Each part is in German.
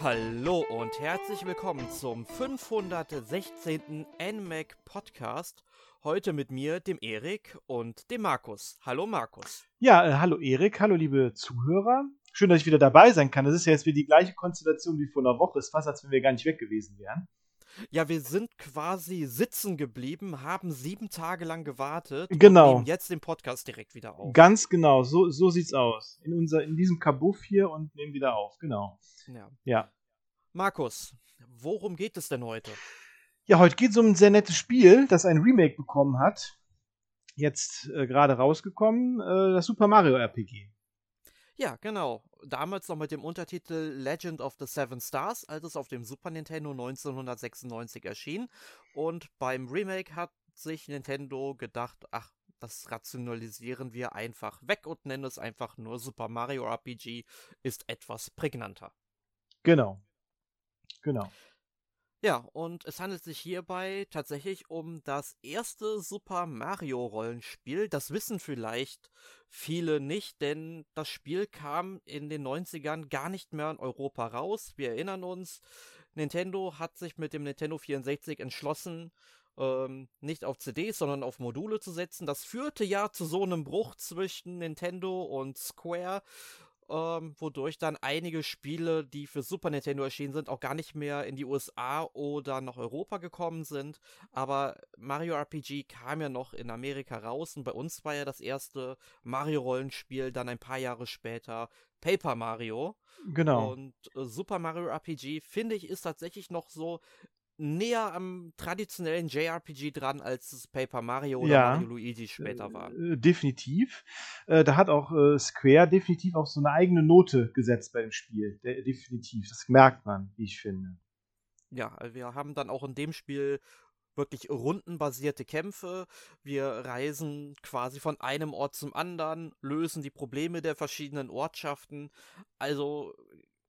Hallo und herzlich willkommen zum 516. NMAC Podcast. Heute mit mir, dem Erik und dem Markus. Hallo Markus. Ja, äh, hallo Erik, hallo liebe Zuhörer. Schön, dass ich wieder dabei sein kann. Das ist ja jetzt wieder die gleiche Konstellation wie vor einer Woche. Es ist fast, als wenn wir gar nicht weg gewesen wären. Ja, wir sind quasi sitzen geblieben, haben sieben Tage lang gewartet Genau. und nehmen jetzt den Podcast direkt wieder auf. Ganz genau, so, so sieht's aus. In, unser, in diesem Kabuff hier und nehmen wieder auf, genau. Ja. Ja. Markus, worum geht es denn heute? Ja, heute geht es um ein sehr nettes Spiel, das ein Remake bekommen hat. Jetzt äh, gerade rausgekommen, äh, das Super Mario RPG. Ja, genau. Damals noch mit dem Untertitel Legend of the Seven Stars, als es auf dem Super Nintendo 1996 erschien. Und beim Remake hat sich Nintendo gedacht, ach, das rationalisieren wir einfach weg und nennen es einfach nur Super Mario RPG, ist etwas prägnanter. Genau. Genau. Ja, und es handelt sich hierbei tatsächlich um das erste Super Mario Rollenspiel. Das wissen vielleicht viele nicht, denn das Spiel kam in den 90ern gar nicht mehr in Europa raus. Wir erinnern uns, Nintendo hat sich mit dem Nintendo 64 entschlossen, ähm, nicht auf CDs, sondern auf Module zu setzen. Das führte ja zu so einem Bruch zwischen Nintendo und Square ähm, wodurch dann einige Spiele, die für Super Nintendo erschienen sind, auch gar nicht mehr in die USA oder nach Europa gekommen sind. Aber Mario RPG kam ja noch in Amerika raus und bei uns war ja das erste Mario-Rollenspiel dann ein paar Jahre später Paper Mario. Genau. Und äh, Super Mario RPG, finde ich, ist tatsächlich noch so näher am traditionellen JRPG dran, als es Paper Mario oder Ja. Mario Luigi später waren. Äh, definitiv. Äh, da hat auch äh, Square definitiv auch so eine eigene Note gesetzt bei dem Spiel. De definitiv. Das merkt man, wie ich finde. Ja, also wir haben dann auch in dem Spiel wirklich rundenbasierte Kämpfe. Wir reisen quasi von einem Ort zum anderen, lösen die Probleme der verschiedenen Ortschaften. Also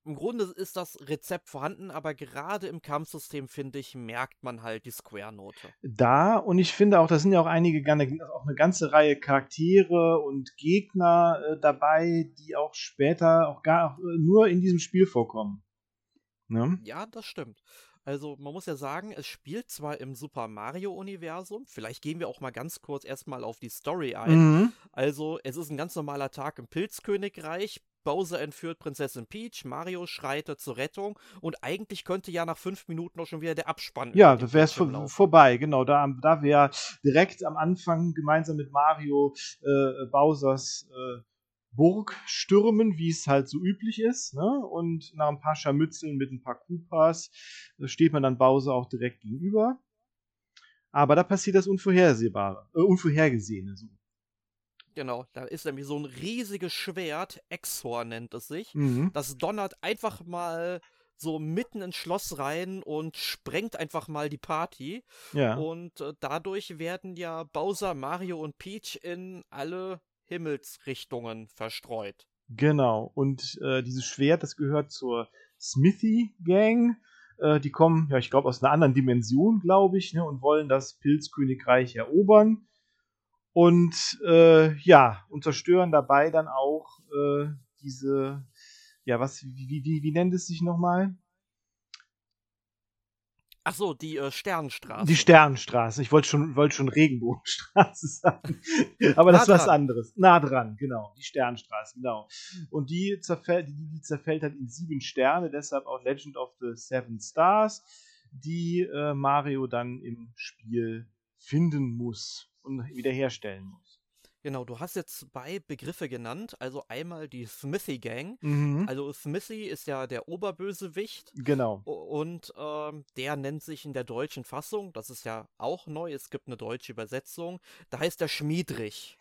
im Grunde ist das Rezept vorhanden, aber gerade im Kampfsystem, finde ich, merkt man halt die Square-Note. da und ich finde auch, da sind ja auch einige, auch eine ganze Reihe Charaktere und Gegner äh, dabei, die auch später auch gar äh, nur in diesem Spiel vorkommen. Ne? Ja, das stimmt. Also man muss ja sagen, es spielt zwar im Super Mario-Universum, vielleicht gehen wir auch mal ganz kurz erstmal auf die Story ein. Mhm. Also, es ist ein ganz normaler Tag im Pilzkönigreich. Bowser entführt Prinzessin Peach, Mario schreitet zur Rettung und eigentlich könnte ja nach fünf Minuten auch schon wieder der Abspann. Ja, da wäre es vor, vorbei, genau. Da, da wäre direkt am Anfang gemeinsam mit Mario äh, Bowsers äh, Burg stürmen, wie es halt so üblich ist. Ne? Und nach ein paar Scharmützeln mit ein paar Koopas äh, steht man dann Bowser auch direkt gegenüber. Aber da passiert das Unvorhersehbare, äh, Unvorhergesehene. So. Genau, da ist nämlich so ein riesiges Schwert, Exor nennt es sich. Mhm. Das donnert einfach mal so mitten ins Schloss rein und sprengt einfach mal die Party. Ja. Und äh, dadurch werden ja Bowser, Mario und Peach in alle Himmelsrichtungen verstreut. Genau. Und äh, dieses Schwert, das gehört zur Smithy Gang. Äh, die kommen, ja, ich glaube, aus einer anderen Dimension, glaube ich, ne, und wollen das Pilzkönigreich erobern. Und äh, ja, und zerstören dabei dann auch äh, diese, ja, was, wie, wie, wie, nennt es sich nochmal? Ach so, die äh, Sternenstraße. Die Sternenstraße. Ich wollte schon, wollte schon Regenbogenstraße sagen. Aber das Nah ist was anderes. Nah dran, genau. Die Sternenstraße, genau. Und die zerfällt, die, die zerfällt halt in sieben Sterne, deshalb auch Legend of the Seven Stars, die äh, Mario dann im Spiel finden muss und wiederherstellen muss. Genau, du hast jetzt zwei Begriffe genannt. Also einmal die Smithy Gang. Mhm. Also Smithy ist ja der Oberbösewicht genau. und ähm, der nennt sich in der deutschen Fassung, das ist ja auch neu, es gibt eine deutsche Übersetzung, da heißt der Schmiedrich.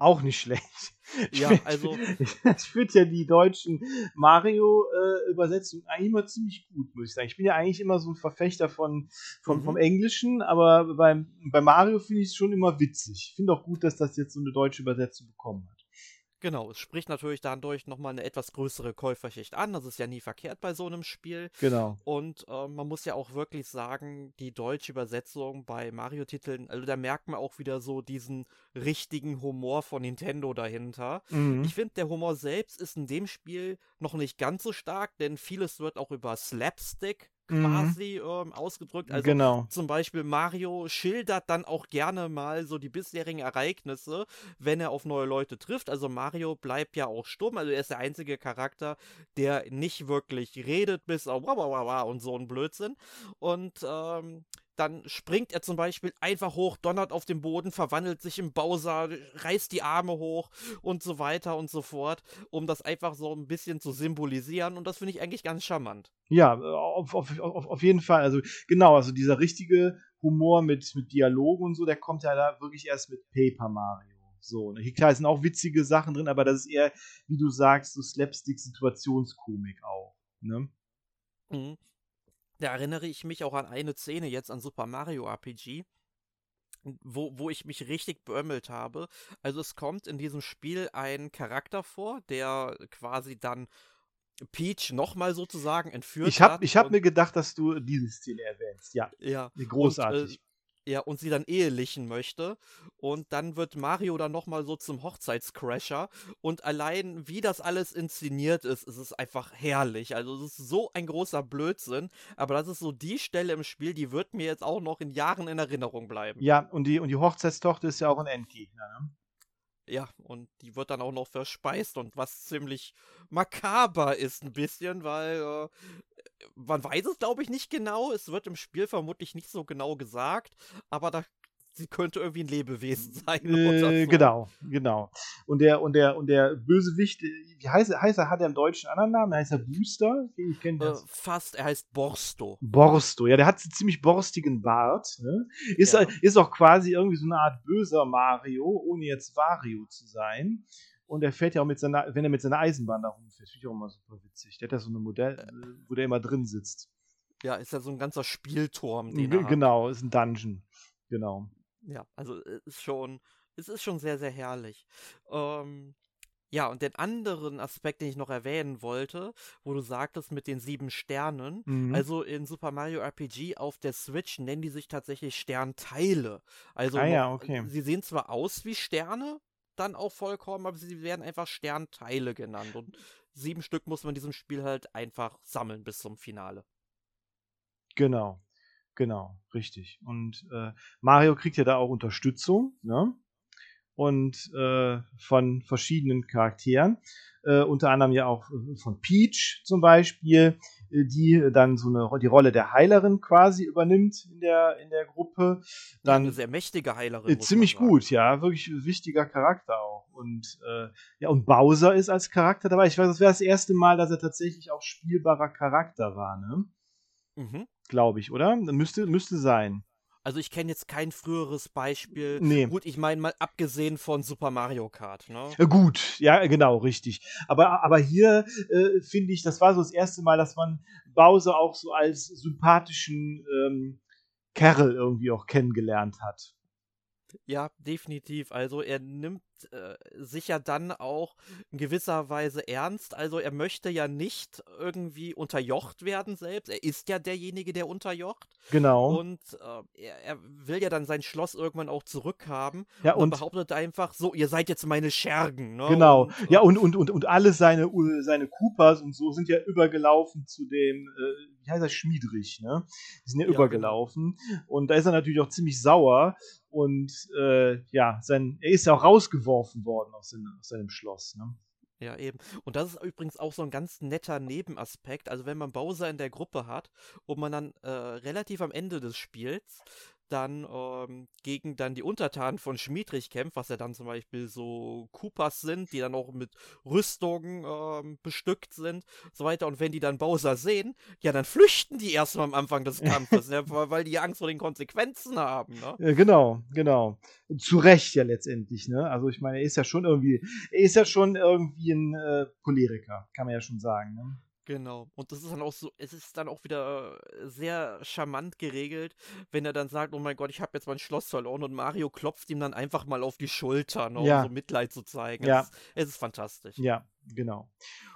Auch nicht schlecht. Ich Ja, find- also- Ich finde ja die deutschen Mario-Übersetzungen eigentlich immer ziemlich gut, muss ich sagen. Ich bin ja eigentlich immer so ein Verfechter von, von, Mhm. vom Englischen, aber beim, bei Mario finde ich es schon immer witzig. Ich finde auch gut, dass das jetzt so eine deutsche Übersetzung bekommen hat. Genau, es spricht natürlich dadurch nochmal eine etwas größere Käuferschicht an. Das ist ja nie verkehrt bei so einem Spiel. Genau. Und äh, man muss ja auch wirklich sagen, die deutsche Übersetzung bei Mario-Titeln, also da merkt man auch wieder so diesen richtigen Humor von Nintendo dahinter. Mhm. Ich finde, der Humor selbst ist in dem Spiel noch nicht ganz so stark, denn vieles wird auch über Slapstick Mhm. quasi ähm, ausgedrückt. Also genau. zum Beispiel Mario schildert dann auch gerne mal so die bisherigen Ereignisse, wenn er auf neue Leute trifft. Also Mario bleibt ja auch stumm, also er ist der einzige Charakter, der nicht wirklich redet, bis auf und so ein Blödsinn. Und ähm, dann springt er zum Beispiel einfach hoch, donnert auf den Boden, verwandelt sich im Bowser, reißt die Arme hoch und so weiter und so fort, um das einfach so ein bisschen zu symbolisieren. Und das finde ich eigentlich ganz charmant. Ja, auf, auf, auf, auf jeden Fall. Also genau, also dieser richtige Humor mit, mit Dialogen und so, der kommt ja da wirklich erst mit Paper Mario. So, ne? Klar sind auch witzige Sachen drin, aber das ist eher, wie du sagst, so Slapstick-Situationskomik auch. Ne? Mhm. Da erinnere ich mich auch an eine Szene jetzt an Super Mario RPG, wo, wo ich mich richtig beömmelt habe. Also es kommt in diesem Spiel ein Charakter vor, der quasi dann Peach nochmal sozusagen entführt Ich habe hat. ich hab und- mir gedacht, dass du diese Szene erwähnst. Ja, ja, großartig. Und, äh, ja, und sie dann ehelichen möchte. Und dann wird Mario dann nochmal so zum Hochzeitscrasher. Und allein, wie das alles inszeniert ist, ist es einfach herrlich. Also, es ist so ein großer Blödsinn. Aber das ist so die Stelle im Spiel, die wird mir jetzt auch noch in Jahren in Erinnerung bleiben. ja und, die, und die Hochzeitstochter ist ja auch ein Endgegner. Ne? Ja, und die wird dann auch noch verspeist und was ziemlich makaber ist ein bisschen, weil äh, man weiß es, glaube ich, nicht genau. Es wird im Spiel vermutlich nicht so genau gesagt, aber da sie könnte irgendwie ein Lebewesen sein. Äh, so. genau, genau. Und der, und der, und der Bösewicht, äh, wie heißt er, heißt er, hat er im Deutschen einen anderen Namen? Heißt er Booster? Ich kenne Äh, das. fast, er heißt Borsto. Borsto, ja, der hat einen ziemlich borstigen Bart. Ne? Ist, Ja. äh, ist auch quasi irgendwie so eine Art böser Mario, ohne jetzt Wario zu sein. Und er fährt ja auch mit seiner, wenn er mit seiner Eisenbahn da rumfährt, finde ich auch immer super witzig. Der hat ja so eine Modell, äh, wo der immer drin sitzt. Ja, ist ja so ein ganzer Spielturm, genau, ist ein Dungeon. Genau. Ja, also es ist schon, es ist schon sehr, sehr herrlich. Ähm, ja, und den anderen Aspekt, den ich noch erwähnen wollte, wo du sagtest mit den sieben Sternen, Mhm. also in Super Mario RPG auf der Switch nennen die sich tatsächlich Sternteile. Also Ah ja, okay. sie sehen zwar aus wie Sterne, dann auch vollkommen, aber sie werden einfach Sternteile genannt. Und sieben Stück muss man in diesem Spiel halt einfach sammeln bis zum Finale. Genau, genau, richtig. Und äh, Mario kriegt ja da auch Unterstützung, ne? Und äh, von verschiedenen Charakteren, äh, unter anderem ja auch äh, von Peach zum Beispiel, die dann so eine die Rolle der Heilerin quasi übernimmt in der in der Gruppe. Dann Eine sehr mächtige Heilerin. äh, ziemlich gut, ja, wirklich wichtiger Charakter auch. Und äh, ja, und Bowser ist als Charakter dabei. Ich weiß, das wäre das erste Mal, dass er tatsächlich auch spielbarer Charakter war, ne? Mhm. Glaube ich, oder? Müsste, müsste sein. Also ich kenne jetzt kein früheres Beispiel. Nee. Gut, ich meine mal abgesehen von Super Mario Kart, ne? Äh, Gut, ja, genau, richtig. Aber, aber hier äh, finde ich, das war so das erste Mal, dass man Bowser auch so als sympathischen ähm, Kerl irgendwie auch kennengelernt hat. Ja, definitiv. Also er nimmt äh, sich ja dann auch in gewisser Weise ernst. Also er möchte ja nicht irgendwie unterjocht werden selbst. Er ist ja derjenige, der unterjocht. Genau. Und äh, er, er will ja dann sein Schloss irgendwann auch zurückhaben. ja, und, und behauptet einfach so, ihr seid jetzt meine Schergen. Ne? genau. Und, äh, ja, und, und, und, und alle seine, seine Koopas und so sind ja übergelaufen zu dem, äh, wie heißt er, Schmiedrich, ne? Die sind ja, Ja, genau. übergelaufen. Und da ist er natürlich auch ziemlich sauer. Und äh, ja, sein, er ist ja auch rausgeworfen worden aus, seinem- aus seinem Schloss, ne? Ja, eben. Und das ist übrigens auch so ein ganz netter Nebenaspekt. Also wenn man Bowser in der Gruppe hat und man dann äh, relativ am Ende des Spiels dann ähm, gegen dann die Untertanen von Schmiedrich kämpft, was ja dann zum Beispiel so Koopas sind, die dann auch mit Rüstungen ähm, bestückt sind, so weiter. Und wenn die dann Bowser sehen, ja, dann flüchten die erstmal am Anfang des Kampfes, ne, weil die Angst vor den Konsequenzen haben, ne? Ja, genau, genau. Zu Recht ja letztendlich, ne? Also ich meine, er ist ja schon irgendwie, er ist ja schon irgendwie ein äh, Choleriker, kann man ja schon sagen, ne? Genau. Und das ist dann auch so, es ist dann auch wieder äh, sehr charmant geregelt, wenn er dann sagt, oh mein Gott, ich habe jetzt mein Schloss verloren und Mario klopft ihm dann einfach mal auf die Schulter, ne, um Ja. so Mitleid zu zeigen. Ja. Es, es ist fantastisch. Ja, genau.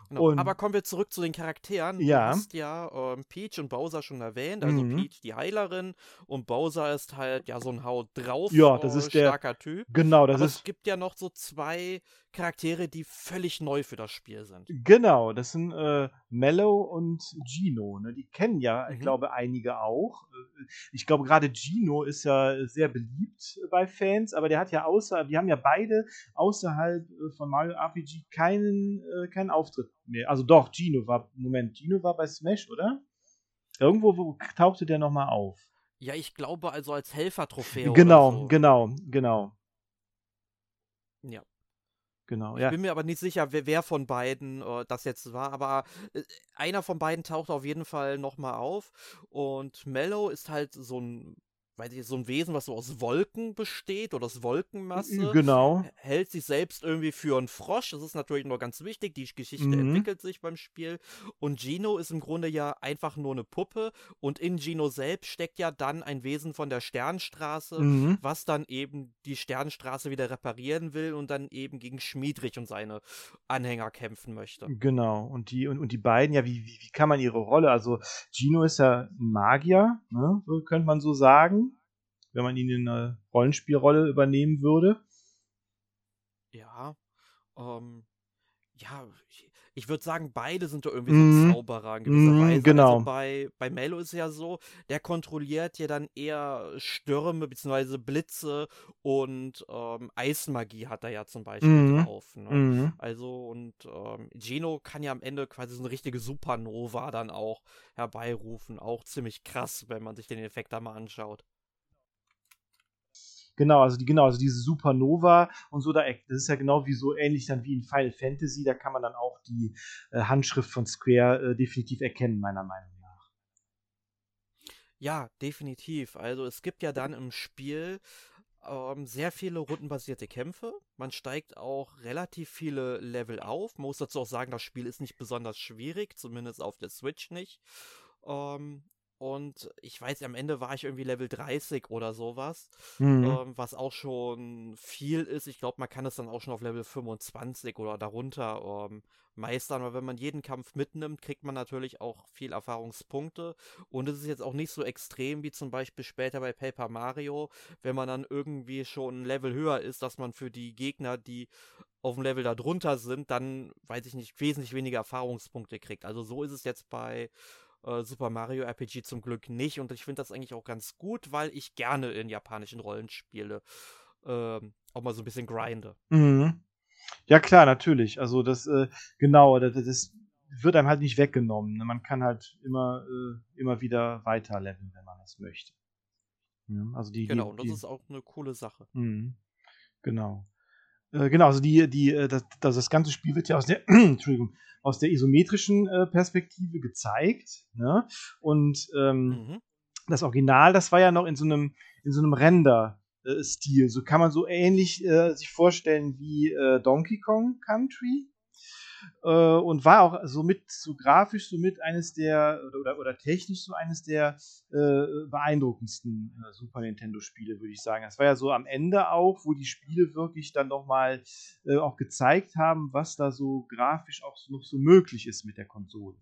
Genau. Aber kommen wir zurück zu den Charakteren. Ja. Du hast ja ähm, Peach und Bowser schon erwähnt. Also Mhm. Peach die Heilerin und Bowser ist halt ja so ein Haut drauf, Ja, das äh, ist der- starker Typ. Genau, das Aber ist es gibt ja noch so zwei Charaktere, die völlig neu für das Spiel sind. Genau, das sind äh, Mello und Gino. Ne? Die kennen ja, ich Mhm. glaube, einige auch. Äh, Ich glaube, gerade Gino ist ja sehr beliebt bei Fans, aber der hat ja außer, die haben ja beide außerhalb äh, von Mario RPG keinen, äh, keinen Auftritt mehr. Also doch, Gino war, Moment, Gino war bei Smash, oder? Irgendwo wo tauchte der nochmal auf. Ja, ich glaube also als Helfertrophäe. Genau, so. genau, genau, Ja. genau. Ich Ja. bin mir aber nicht sicher, wer, wer von beiden äh, das jetzt war, aber äh, einer von beiden taucht auf jeden Fall nochmal auf. Und Mellow ist halt so ein, weiß ich, so ein Wesen, was so aus Wolken besteht oder aus Wolkenmasse. Genau. hält sich selbst irgendwie für einen Frosch. Das ist natürlich nur ganz wichtig. Die Geschichte Mhm. entwickelt sich beim Spiel. Und Gino ist im Grunde ja einfach nur eine Puppe. Und in Gino selbst steckt ja dann ein Wesen von der Sternstraße, Mhm. was dann eben die Sternstraße wieder reparieren will und dann eben gegen Schmiedrich und seine Anhänger kämpfen möchte. Genau. Und die, und, und die beiden, ja, wie, wie, wie kann man ihre Rolle? Also, Gino ist ja ein Magier, ne? könnte man so sagen, wenn man ihn in eine Rollenspielrolle übernehmen würde. Ja. Ähm, ja, ich, ich würde sagen, beide sind da irgendwie Mhm. so Zauberer in gewisser Mhm, Weise. genau. Also bei, bei Mello ist es ja so, der kontrolliert ja dann eher Stürme bzw. Blitze und ähm, Eismagie hat er ja zum Beispiel Mhm. drauf. Ne? Mhm. Also und ähm, Geno kann ja am Ende quasi so eine richtige Supernova dann auch herbeirufen. Auch ziemlich krass, wenn man sich den Effekt da mal anschaut. Genau, also die, genau, also diese Supernova und so, da, das ist ja genau wie so ähnlich dann wie in Final Fantasy, da kann man dann auch die äh, Handschrift von Square äh, definitiv erkennen, meiner Meinung nach. Ja, definitiv. Also es gibt ja dann im Spiel ähm, sehr viele rundenbasierte Kämpfe. Man steigt auch relativ viele Level auf. Man muss dazu auch sagen, das Spiel ist nicht besonders schwierig, zumindest auf der Switch nicht. Ähm, und ich weiß, am Ende war ich irgendwie Level 30 oder sowas, Mhm. ähm, was auch schon viel ist. Ich glaube, man kann es dann auch schon auf Level 25 oder darunter ähm, meistern, weil wenn man jeden Kampf mitnimmt, kriegt man natürlich auch viel Erfahrungspunkte. Und es ist jetzt auch nicht so extrem wie zum Beispiel später bei Paper Mario, wenn man dann irgendwie schon ein Level höher ist, dass man für die Gegner, die auf dem Level da drunter sind, dann, weiß ich nicht, wesentlich weniger Erfahrungspunkte kriegt. Also so ist es jetzt bei äh, Super Mario RPG zum Glück nicht. Und ich finde das eigentlich auch ganz gut, weil ich gerne in japanischen Rollenspiele ähm, auch mal so ein bisschen grinde. Mhm. Ja, klar, natürlich. Also das, äh, genau, das, das wird einem halt nicht weggenommen. ne? Man kann halt immer, äh, immer wieder weiterleveln, wenn man das möchte. Ja, also die, Genau, die, und das die, ist auch eine coole Sache. Mhm. Genau. Äh, genau, also die, die, äh, das, das, ganze Spiel wird ja aus der, Entschuldigung, aus der isometrischen äh, Perspektive gezeigt. Ne? Und ähm, Mhm. das Original, das war ja noch in so einem, in so einem Render-Stil. So kann man so ähnlich äh, sich vorstellen wie äh, Donkey Kong Country. Äh, und war auch somit so grafisch somit eines der oder, oder, technisch so eines der äh, beeindruckendsten äh, Super Nintendo Spiele, würde ich sagen. Das war ja so am Ende auch, wo die Spiele wirklich dann nochmal äh, auch gezeigt haben, was da so grafisch auch noch so möglich ist mit der Konsole.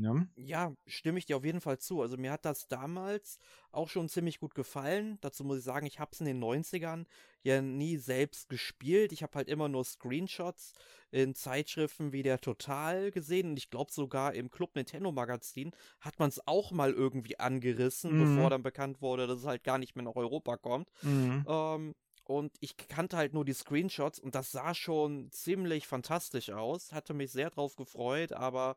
Ja? Ja, stimme ich dir auf jeden Fall zu. Also mir hat das damals auch schon ziemlich gut gefallen. Dazu muss ich sagen, ich habe es in den 90ern ja nie selbst gespielt. Ich habe halt immer nur Screenshots in Zeitschriften wie der Total gesehen. Und ich glaube sogar im Club Nintendo Magazin hat man es auch mal irgendwie angerissen, Mhm. bevor dann bekannt wurde, dass es halt gar nicht mehr nach Europa kommt. Mhm. Ähm, und ich kannte halt nur die Screenshots und das sah schon ziemlich fantastisch aus. Hatte mich sehr drauf gefreut, aber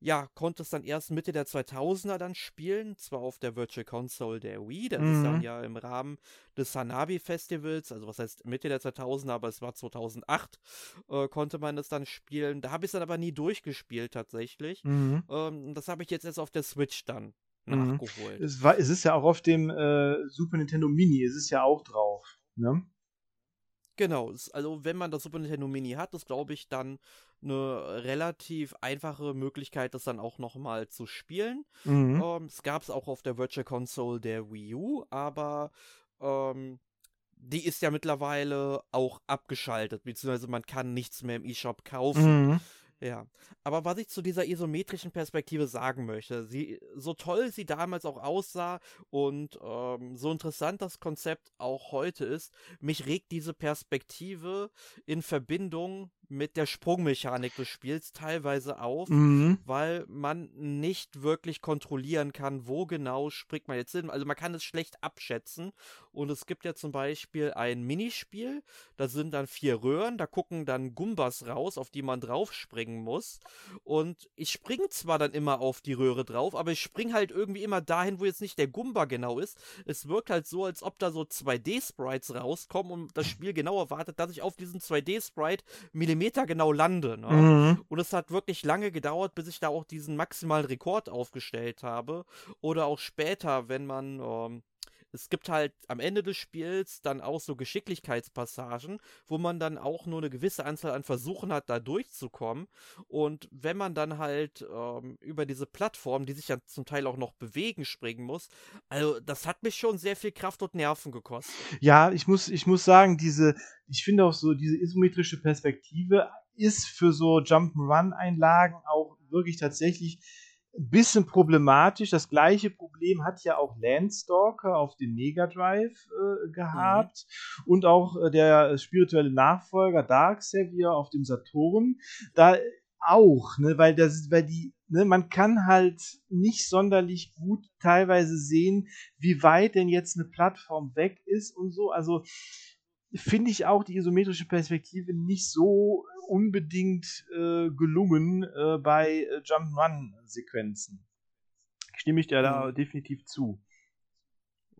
ja, konnte es dann erst Mitte der 2000er dann spielen, zwar auf der Virtual Console der Wii, das ist dann Mhm. ja im Rahmen des Hanabi Festivals, also was heißt Mitte der 2000er, aber es war 2008, äh, konnte man es dann spielen. Da habe ich es dann aber nie durchgespielt tatsächlich. Mhm. Ähm, das habe ich jetzt erst auf der Switch dann Mhm. nachgeholt. Es, war, es ist ja auch auf dem äh, Super Nintendo Mini, es ist ja auch drauf. Ne? Genau, also wenn man das Super Nintendo Mini hat, ist glaube ich dann eine relativ einfache Möglichkeit, das dann auch nochmal zu spielen. Mhm. Ähm, es gab es auch auf der Virtual Console der Wii U, aber ähm, die ist ja mittlerweile auch abgeschaltet, beziehungsweise man kann nichts mehr im eShop kaufen. Mhm. Ja, aber was ich zu dieser isometrischen Perspektive sagen möchte, sie, so toll sie damals auch aussah und ähm, so interessant das Konzept auch heute ist, mich regt diese Perspektive in Verbindung mit der Sprungmechanik des Spiels teilweise auf, mhm. weil man nicht wirklich kontrollieren kann, wo genau springt man jetzt hin. Also man kann es schlecht abschätzen. Und es gibt ja zum Beispiel ein Minispiel, da sind dann vier Röhren, da gucken dann Gumbas raus, auf die man draufspringen muss. Und ich springe zwar dann immer auf die Röhre drauf, aber ich springe halt irgendwie immer dahin, wo jetzt nicht der Gumba genau ist. Es wirkt halt so, als ob da so 2D-Sprites rauskommen und das Spiel genau erwartet, dass ich auf diesen 2D-Sprite Millimeter Millimeter genau lande. Ne? Mhm. Und es hat wirklich lange gedauert, bis ich da auch diesen maximalen Rekord aufgestellt habe. Oder auch später, wenn man ähm, es gibt halt am Ende des Spiels dann auch so Geschicklichkeitspassagen, wo man dann auch nur eine gewisse Anzahl an Versuchen hat, da durchzukommen. Und wenn man dann halt ähm, über diese Plattform, die sich ja zum Teil auch noch bewegen, springen muss, also das hat mich schon sehr viel Kraft und Nerven gekostet. Ja, ich muss, ich muss sagen, diese, ich finde auch so, diese isometrische Perspektive ist für so Jump'n'Run-Einlagen auch wirklich tatsächlich ein bisschen problematisch. Das gleiche Problem hat ja auch Landstalker auf dem Mega Drive äh, gehabt mhm. und auch äh, der spirituelle Nachfolger Dark Savior auf dem Saturn. Da auch, ne, weil das, weil die, ne, man kann halt nicht sonderlich gut teilweise sehen, wie weit denn jetzt eine Plattform weg ist und so. Also finde ich auch die isometrische Perspektive nicht so unbedingt äh, gelungen äh, bei äh, Jump-Run-Sequenzen. Stimme ich dir da mhm. definitiv zu.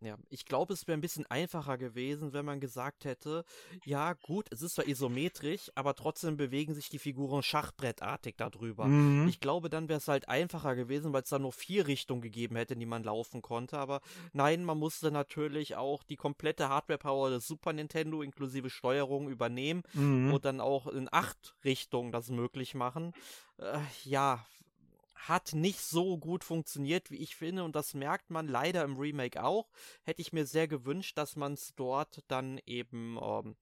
Ja, ich glaube, es wäre ein bisschen einfacher gewesen, wenn man gesagt hätte, ja gut, es ist zwar isometrisch, aber trotzdem bewegen sich die Figuren schachbrettartig darüber. Mhm. Ich glaube, dann wäre es halt einfacher gewesen, weil es da nur vier Richtungen gegeben hätte, in die man laufen konnte. Aber nein, man musste natürlich auch die komplette Hardware-Power des Super Nintendo inklusive Steuerung übernehmen mhm. und dann auch in acht Richtungen das möglich machen. Äh, ja, hat nicht so gut funktioniert, wie ich finde, und das merkt man leider im Remake auch. Hätte ich mir sehr gewünscht, dass man es dort dann eben ähm,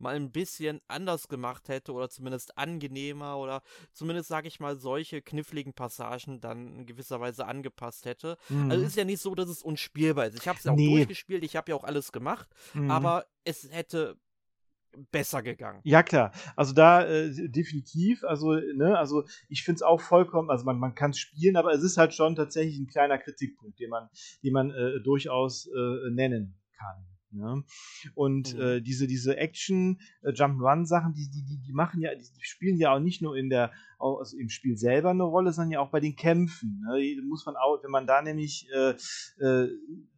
mal ein bisschen anders gemacht hätte oder zumindest angenehmer oder zumindest, sage ich mal, solche kniffligen Passagen dann in gewisser Weise angepasst hätte. Mhm. Also ist ja nicht so, dass es unspielbar ist. Ich habe es ja auch nee. durchgespielt, ich habe ja auch alles gemacht, mhm. aber es hätte besser gegangen. Ja, klar. Also da äh, definitiv. Also, ne, also ich finde es auch vollkommen, also man, man kann es spielen, aber es ist halt schon tatsächlich ein kleiner Kritikpunkt, den man, den man äh, durchaus äh, nennen kann. Ne? Und mhm. äh, diese, diese Action, äh, Jump-Run-Sachen, die, die, die, die machen ja, die, die, spielen ja auch nicht nur in der, also im Spiel selber eine Rolle, sondern ja auch bei den Kämpfen. Ne? Muss man auch, wenn man da nämlich äh, äh,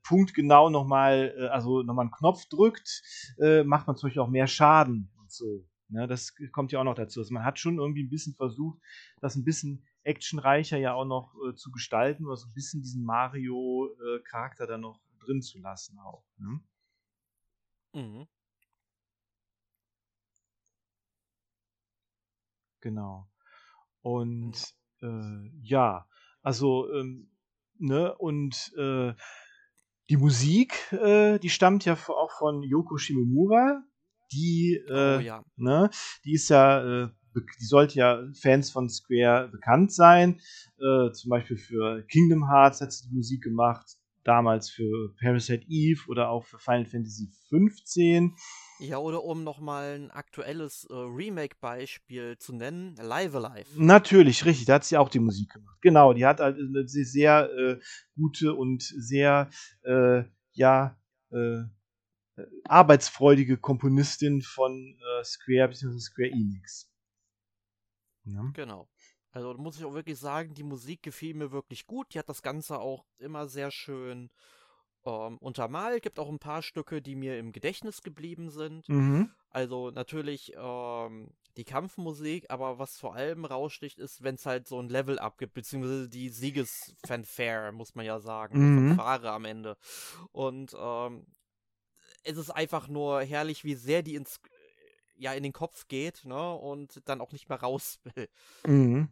punktgenau nochmal, äh, also nochmal einen Knopf drückt, äh, macht man zum Beispiel auch mehr Schaden und so. Ne? Das kommt ja auch noch dazu. Also man hat schon irgendwie ein bisschen versucht, das ein bisschen actionreicher ja auch noch äh, zu gestalten oder so ein bisschen diesen Mario-Charakter da noch drin zu lassen auch. Ne? Mhm. Genau. Und äh, ja, also, ähm, ne, und äh, die Musik, äh, die stammt ja auch von Yoko Shimomura. Die, oh, äh, ja. ne, die ist ja, äh, die sollte ja Fans von Square bekannt sein. Äh, zum Beispiel für Kingdom Hearts hat sie die Musik gemacht damals für Parasite Eve oder auch für Final Fantasy 15. Ja, oder um nochmal ein aktuelles äh, Remake-Beispiel zu nennen, Live Alive. Natürlich, richtig, da hat sie auch die Musik gemacht. Genau, die hat halt eine sehr äh, gute und sehr, äh, ja, äh, arbeitsfreudige Komponistin von äh, Square bzw. Square Enix. Ja. Genau. Also muss ich auch wirklich sagen, die Musik gefiel mir wirklich gut. Die hat das Ganze auch immer sehr schön ähm, untermalt. Gibt auch ein paar Stücke, die mir im Gedächtnis geblieben sind. Mhm. Also natürlich ähm, die Kampfmusik, aber was vor allem raussticht, ist, wenn es halt so ein Level-Up gibt, beziehungsweise die Siegesfanfare, muss man ja sagen. Mhm. Fanfare am Ende. Und ähm, es ist einfach nur herrlich, wie sehr die ins ja in den Kopf geht, ne, und dann auch nicht mehr raus will. Mhm.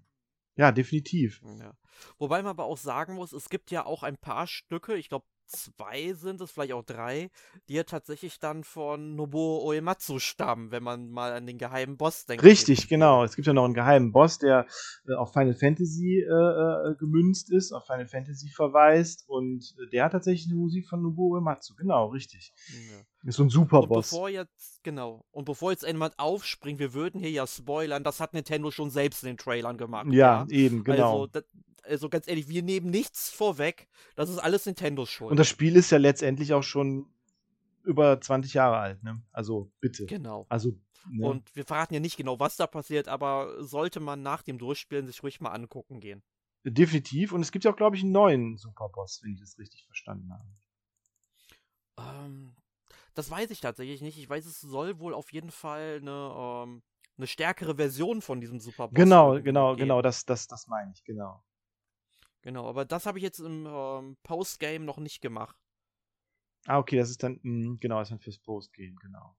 Ja, definitiv. Ja. Wobei man aber auch sagen muss, es gibt ja auch ein paar Stücke, ich glaube zwei sind es, vielleicht auch drei, die ja tatsächlich dann von Nobuo Uematsu stammen, wenn man mal an den geheimen Boss denkt. Richtig, genau. Es gibt ja noch einen geheimen Boss, der äh, auf Final Fantasy äh, äh, gemünzt ist, auf Final Fantasy verweist und äh, der hat tatsächlich die Musik von Nobuo Uematsu. Genau, richtig. Ja. Ist so ein super Boss. Bevor jetzt, genau, und bevor jetzt jemand aufspringt, wir würden hier ja spoilern, das hat Nintendo schon selbst in den Trailern gemacht. Ja, ja. eben, genau. Also, das, also ganz ehrlich, wir nehmen nichts vorweg. Das ist alles Nintendos Schuld. Und das Spiel ist ja letztendlich auch schon über 20 Jahre alt, ne? Also bitte. Genau. Also ne? Und wir verraten ja nicht genau, was da passiert, aber sollte man nach dem Durchspielen sich ruhig mal angucken gehen. Definitiv. Und es gibt ja auch, glaube ich, einen neuen Superboss, wenn ich das richtig verstanden habe. Ähm, das weiß ich tatsächlich nicht. Ich weiß, es soll wohl auf jeden Fall eine, ähm, eine stärkere Version von diesem Superboss Genau, genau, geben. genau, das, das, das meine ich, genau. Genau, aber das habe ich jetzt im ähm, Postgame noch nicht gemacht. Ah, okay, das ist dann, mh, genau, das ist dann fürs Postgame, genau.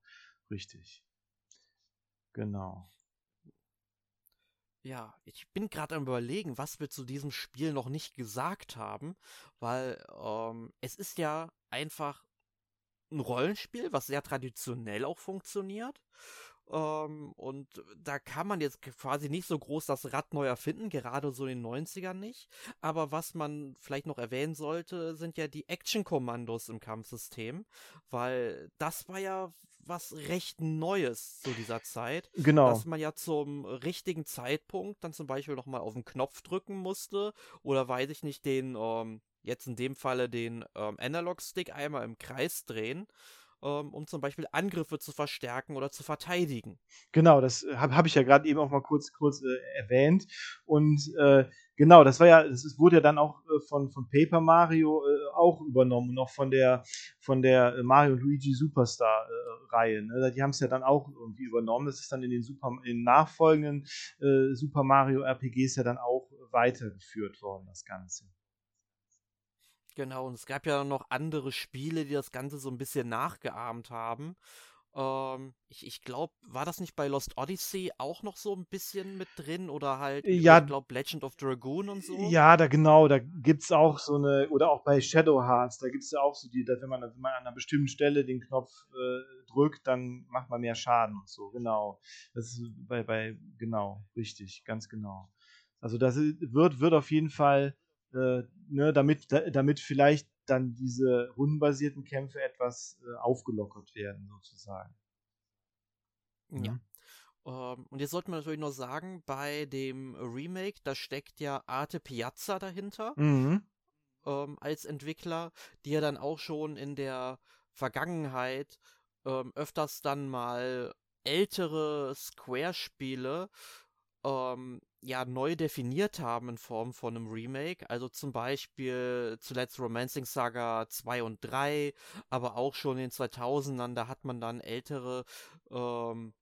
Richtig. Genau. Ja, ich bin gerade am überlegen, was wir zu diesem Spiel noch nicht gesagt haben, weil ähm, es ist ja einfach ein Rollenspiel, was sehr traditionell auch funktioniert. Ähm, und da kann man jetzt quasi nicht so groß das Rad neu erfinden, gerade so in den 90ern nicht. Aber was man vielleicht noch erwähnen sollte, sind ja die Action-Kommandos im Kampfsystem, weil das war ja was recht Neues zu dieser Zeit. Genau. Dass man ja zum richtigen Zeitpunkt dann zum Beispiel nochmal auf den Knopf drücken musste oder weiß ich nicht, den, ähm, jetzt in dem Falle den ähm, Analog-Stick einmal im Kreis drehen ähm, um zum Beispiel Angriffe zu verstärken oder zu verteidigen. Genau, das äh, habe hab ich ja gerade eben auch mal kurz, kurz äh, erwähnt. Und äh, genau, das war ja, das wurde ja dann auch äh, von, von Paper Mario äh, auch übernommen, noch von der, von der äh, Mario Luigi Superstar-Reihe. Ne? Die haben es ja dann auch irgendwie übernommen. Das ist dann in den, Super, in nachfolgenden Super Mario RPGs ja dann auch weitergeführt worden, das Ganze. Genau, und es gab ja noch andere Spiele, die das Ganze so ein bisschen nachgeahmt haben. Ähm, ich ich glaube, war das nicht bei Lost Odyssey auch noch so ein bisschen mit drin oder halt, Ja, ich glaube, Legend of Dragoon und so? ja, da genau, da gibt es auch so eine, oder auch bei Shadow Hearts, da gibt es ja auch so die, dass wenn man, wenn man an einer bestimmten Stelle den Knopf äh, drückt, dann macht man mehr Schaden und so, genau. Das ist bei, bei, genau, richtig, ganz genau. Also das wird, wird auf jeden Fall äh, ne, damit, damit vielleicht dann diese rundenbasierten Kämpfe etwas äh, aufgelockert werden, sozusagen. Ja. ja. Um, ähm, und jetzt sollte man natürlich noch sagen, bei dem Remake, da steckt ja Arte Piazza dahinter mhm. ähm, als Entwickler, die ja dann auch schon in der Vergangenheit ähm, öfters dann mal ältere Square-Spiele ähm, ja neu definiert haben in Form von einem Remake. Also zum Beispiel zuletzt Romancing Saga 2 und 3, aber auch schon in den 2000ern, da hat man dann ältere ähm,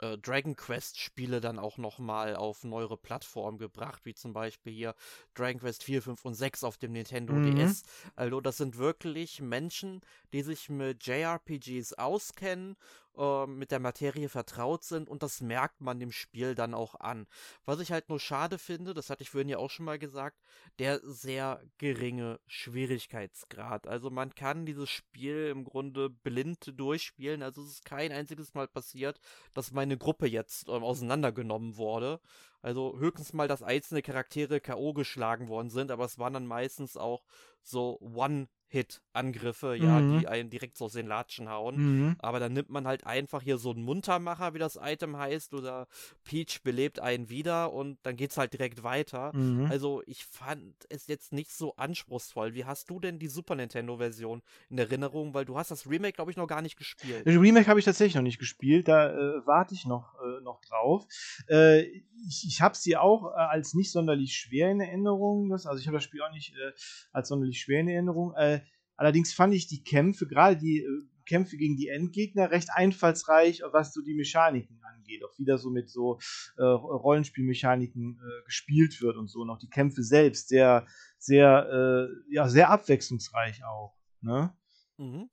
äh, Dragon Quest Spiele dann auch nochmal auf neuere Plattformen gebracht, wie zum Beispiel hier Dragon Quest 4, 5 und 6 auf dem Nintendo mhm. DS. Also das sind wirklich Menschen, die sich mit JRPGs auskennen äh, mit der Materie vertraut sind und das merkt man dem Spiel dann auch an. Was ich halt nur schade finde, das hatte ich vorhin ja auch schon mal gesagt, der sehr geringe Schwierigkeitsgrad. Also man kann dieses Spiel im Grunde blind durchspielen. Also es ist kein einziges Mal passiert, dass meine Gruppe jetzt ähm, auseinandergenommen wurde. Also höchstens mal, dass einzelne Charaktere K.O. geschlagen worden sind, aber es waren dann meistens auch so One Hit-Angriffe, ja, mhm. die einen direkt so aus den Latschen hauen. Mhm. Aber dann nimmt man halt einfach hier so einen Muntermacher, wie das Item heißt, oder Peach belebt einen wieder und dann geht's halt direkt weiter. Mhm. Also ich fand es jetzt nicht so anspruchsvoll. Wie hast du denn die Super Nintendo-Version in Erinnerung? Weil du hast das Remake, glaube ich, noch gar nicht gespielt. Das Remake habe ich tatsächlich noch nicht gespielt, da äh, warte ich noch, äh, noch drauf. Äh, ich ich habe sie auch äh, als nicht sonderlich schwer in Erinnerung. Das, also ich habe das Spiel auch nicht äh, als sonderlich schwer in Erinnerung. Äh, Allerdings fand ich die Kämpfe, gerade die äh, Kämpfe gegen die Endgegner, recht einfallsreich, was so die Mechaniken angeht. Auch wieder so mit so äh, Rollenspielmechaniken äh, gespielt wird und so. Und auch die Kämpfe selbst sehr, sehr, äh, ja, sehr abwechslungsreich auch. Ne? Mhm.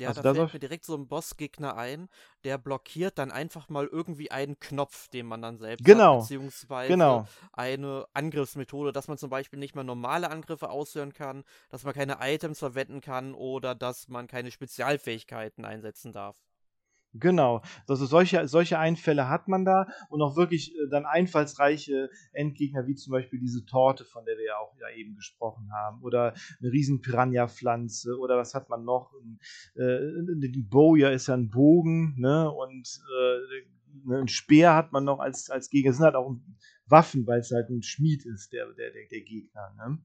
Ja, Also da fällt mir direkt so ein Bossgegner ein, der blockiert dann einfach mal irgendwie einen Knopf, den man dann selbst hat, genau, beziehungsweise genau. eine Angriffsmethode, dass man zum Beispiel nicht mehr normale Angriffe ausführen kann, dass man keine Items verwenden kann oder dass man keine Spezialfähigkeiten einsetzen darf. Genau. Also solche, solche Einfälle hat man da und auch wirklich äh, dann einfallsreiche Endgegner, wie zum Beispiel diese Torte, von der wir ja auch ja eben gesprochen haben, oder eine riesen Piranha-Pflanze, oder was hat man noch? Äh, die Bowyer ist ja ein Bogen, ne? Und äh, ein Speer hat man noch als, als Gegner. Es sind halt auch Waffen, weil es halt ein Schmied ist, der, der, der, der Gegner, ne?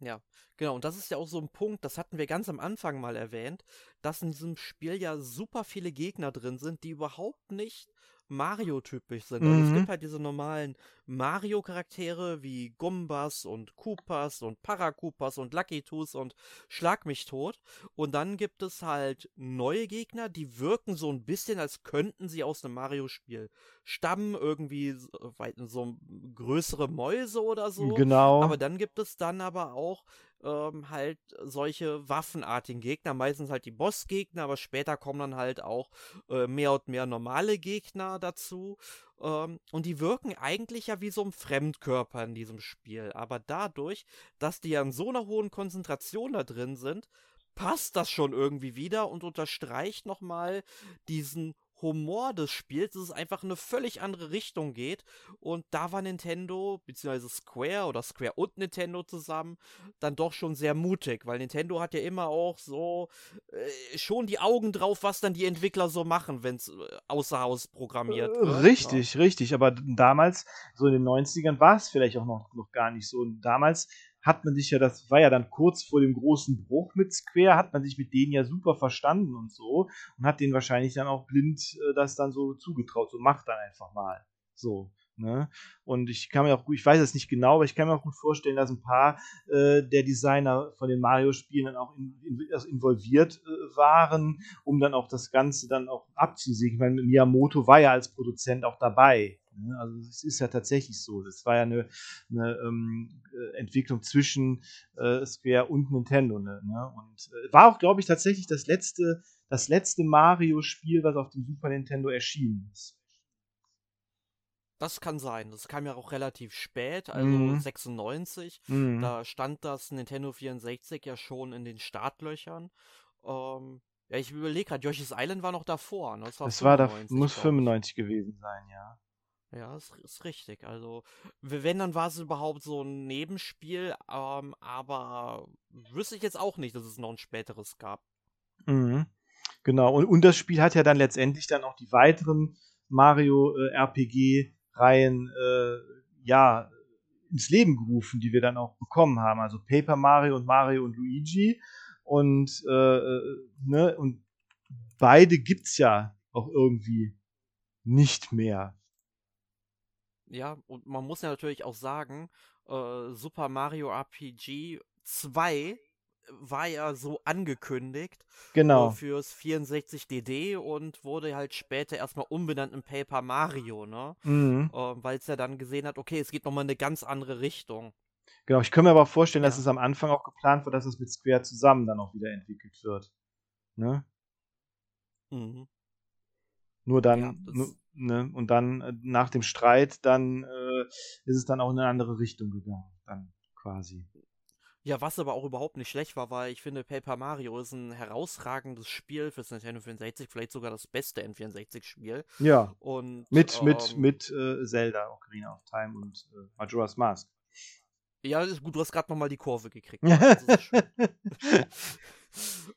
Ja, genau. Und das ist ja auch so ein Punkt, das hatten wir ganz am Anfang mal erwähnt, dass in diesem Spiel ja super viele Gegner drin sind, die überhaupt nicht Mario-typisch sind. Also es Mhm. gibt halt diese normalen Mario-Charaktere wie Gumbas und Koopas und Paracoopas und Lucky Toos und Schlag mich tot. Und dann gibt es halt neue Gegner, die wirken so ein bisschen, als könnten sie aus einem Mario-Spiel stammen. Irgendwie so, weit- so größere Mäuse oder so. Genau. Aber dann gibt es dann aber auch ähm, halt solche waffenartigen Gegner, meistens halt die Bossgegner, aber später kommen dann halt auch äh, mehr und mehr normale Gegner dazu. Ähm, und die wirken eigentlich ja wie so ein Fremdkörper in diesem Spiel. Aber dadurch, dass die ja in so einer hohen Konzentration da drin sind, passt das schon irgendwie wieder und unterstreicht nochmal diesen Humor des Spiels, dass es einfach in eine völlig andere Richtung geht. Und da war Nintendo, beziehungsweise Square oder Square und Nintendo zusammen, dann doch schon sehr mutig, weil Nintendo hat ja immer auch so äh, schon die Augen drauf, was dann die Entwickler so machen, wenn es äh, außer Haus programmiert Äh, wird. ne? Richtig, richtig. Aber damals, so in den 90ern, war es vielleicht auch noch, noch gar nicht so. Und damals hat man sich ja, das war ja dann kurz vor dem großen Bruch mit Square, hat man sich mit denen ja super verstanden und so und hat denen wahrscheinlich dann auch blind äh, das dann so zugetraut. So macht dann einfach mal. So. Ne? Und ich kann mir auch gut, ich weiß es nicht genau, aber ich kann mir auch gut vorstellen, dass ein paar äh, der Designer von den Mario-Spielen dann auch in, in, also involviert äh, waren, um dann auch das Ganze dann auch abzusehen. Ich meine, Miyamoto war ja als Produzent auch dabei. Ne? Also es ist ja tatsächlich so. Das war ja eine, eine ähm, äh, Entwicklung zwischen äh, Square und Nintendo. Ne? ne? Und äh, war auch, glaube ich, tatsächlich das letzte, das letzte Mario-Spiel, was auf dem Super Nintendo erschienen ist. Das kann sein. Das kam ja auch relativ spät, also Mhm. 96. Mhm. Da stand das Nintendo 64 ja schon in den Startlöchern. Ähm, ja, ich überlege gerade, Yoshi's Island war noch davor. Ne? Das war, Das war da, 95, muss glaub ich. 95 gewesen sein, ja. Ja, ist, ist richtig. Also, wenn, dann war es überhaupt so ein Nebenspiel, ähm, aber wüsste ich jetzt auch nicht, dass es noch ein späteres gab. Mhm. Genau, und, und das Spiel hat ja dann letztendlich dann auch die weiteren Mario äh, äh, ja ins Leben gerufen, die wir dann auch bekommen haben. Also Paper Mario und Mario und Luigi. Und, äh, äh, ne, und beide gibt's ja auch irgendwie nicht mehr. Ja, und man muss ja natürlich auch sagen, äh, Super Mario RPG 2 war ja so angekündigt äh, Genau. fürs 64DD und wurde halt später erstmal umbenannt in Paper Mario, ne? Mhm. Äh, Weil es ja dann gesehen hat, okay, es geht nochmal in eine ganz andere Richtung. Genau, ich kann mir aber auch vorstellen, dass Ja. es am Anfang auch geplant war, dass es mit Square zusammen dann auch wieder entwickelt wird. Ne? Mhm. Nur dann, Ja, das- nu- ne, und dann äh, nach dem Streit, dann äh, ist es dann auch in eine andere Richtung gegangen, dann quasi. Ja, was aber auch überhaupt nicht schlecht war, weil ich finde, Paper Mario ist ein herausragendes Spiel fürs Nintendo 64, vielleicht sogar das beste N64-Spiel. Ja, Und mit, mit, ähm, mit äh, Zelda, Ocarina of Time und äh, Majora's Mask. Ja, ist gut, du hast gerade nochmal die Kurve gekriegt. ne?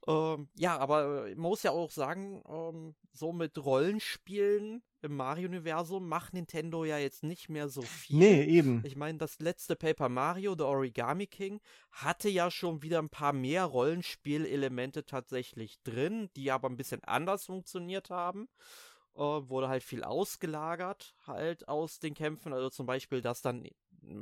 Ähm, ja, aber äh, man muss ja auch sagen, ähm, so mit Rollenspielen im Mario-Universum macht Nintendo ja jetzt nicht mehr so viel. nee, eben. Ich meine, das letzte Paper Mario, The Origami King, hatte ja schon wieder ein paar mehr Rollenspielelemente tatsächlich drin, die aber ein bisschen anders funktioniert haben. Äh, wurde halt viel ausgelagert halt aus den Kämpfen. Also zum Beispiel, dass dann,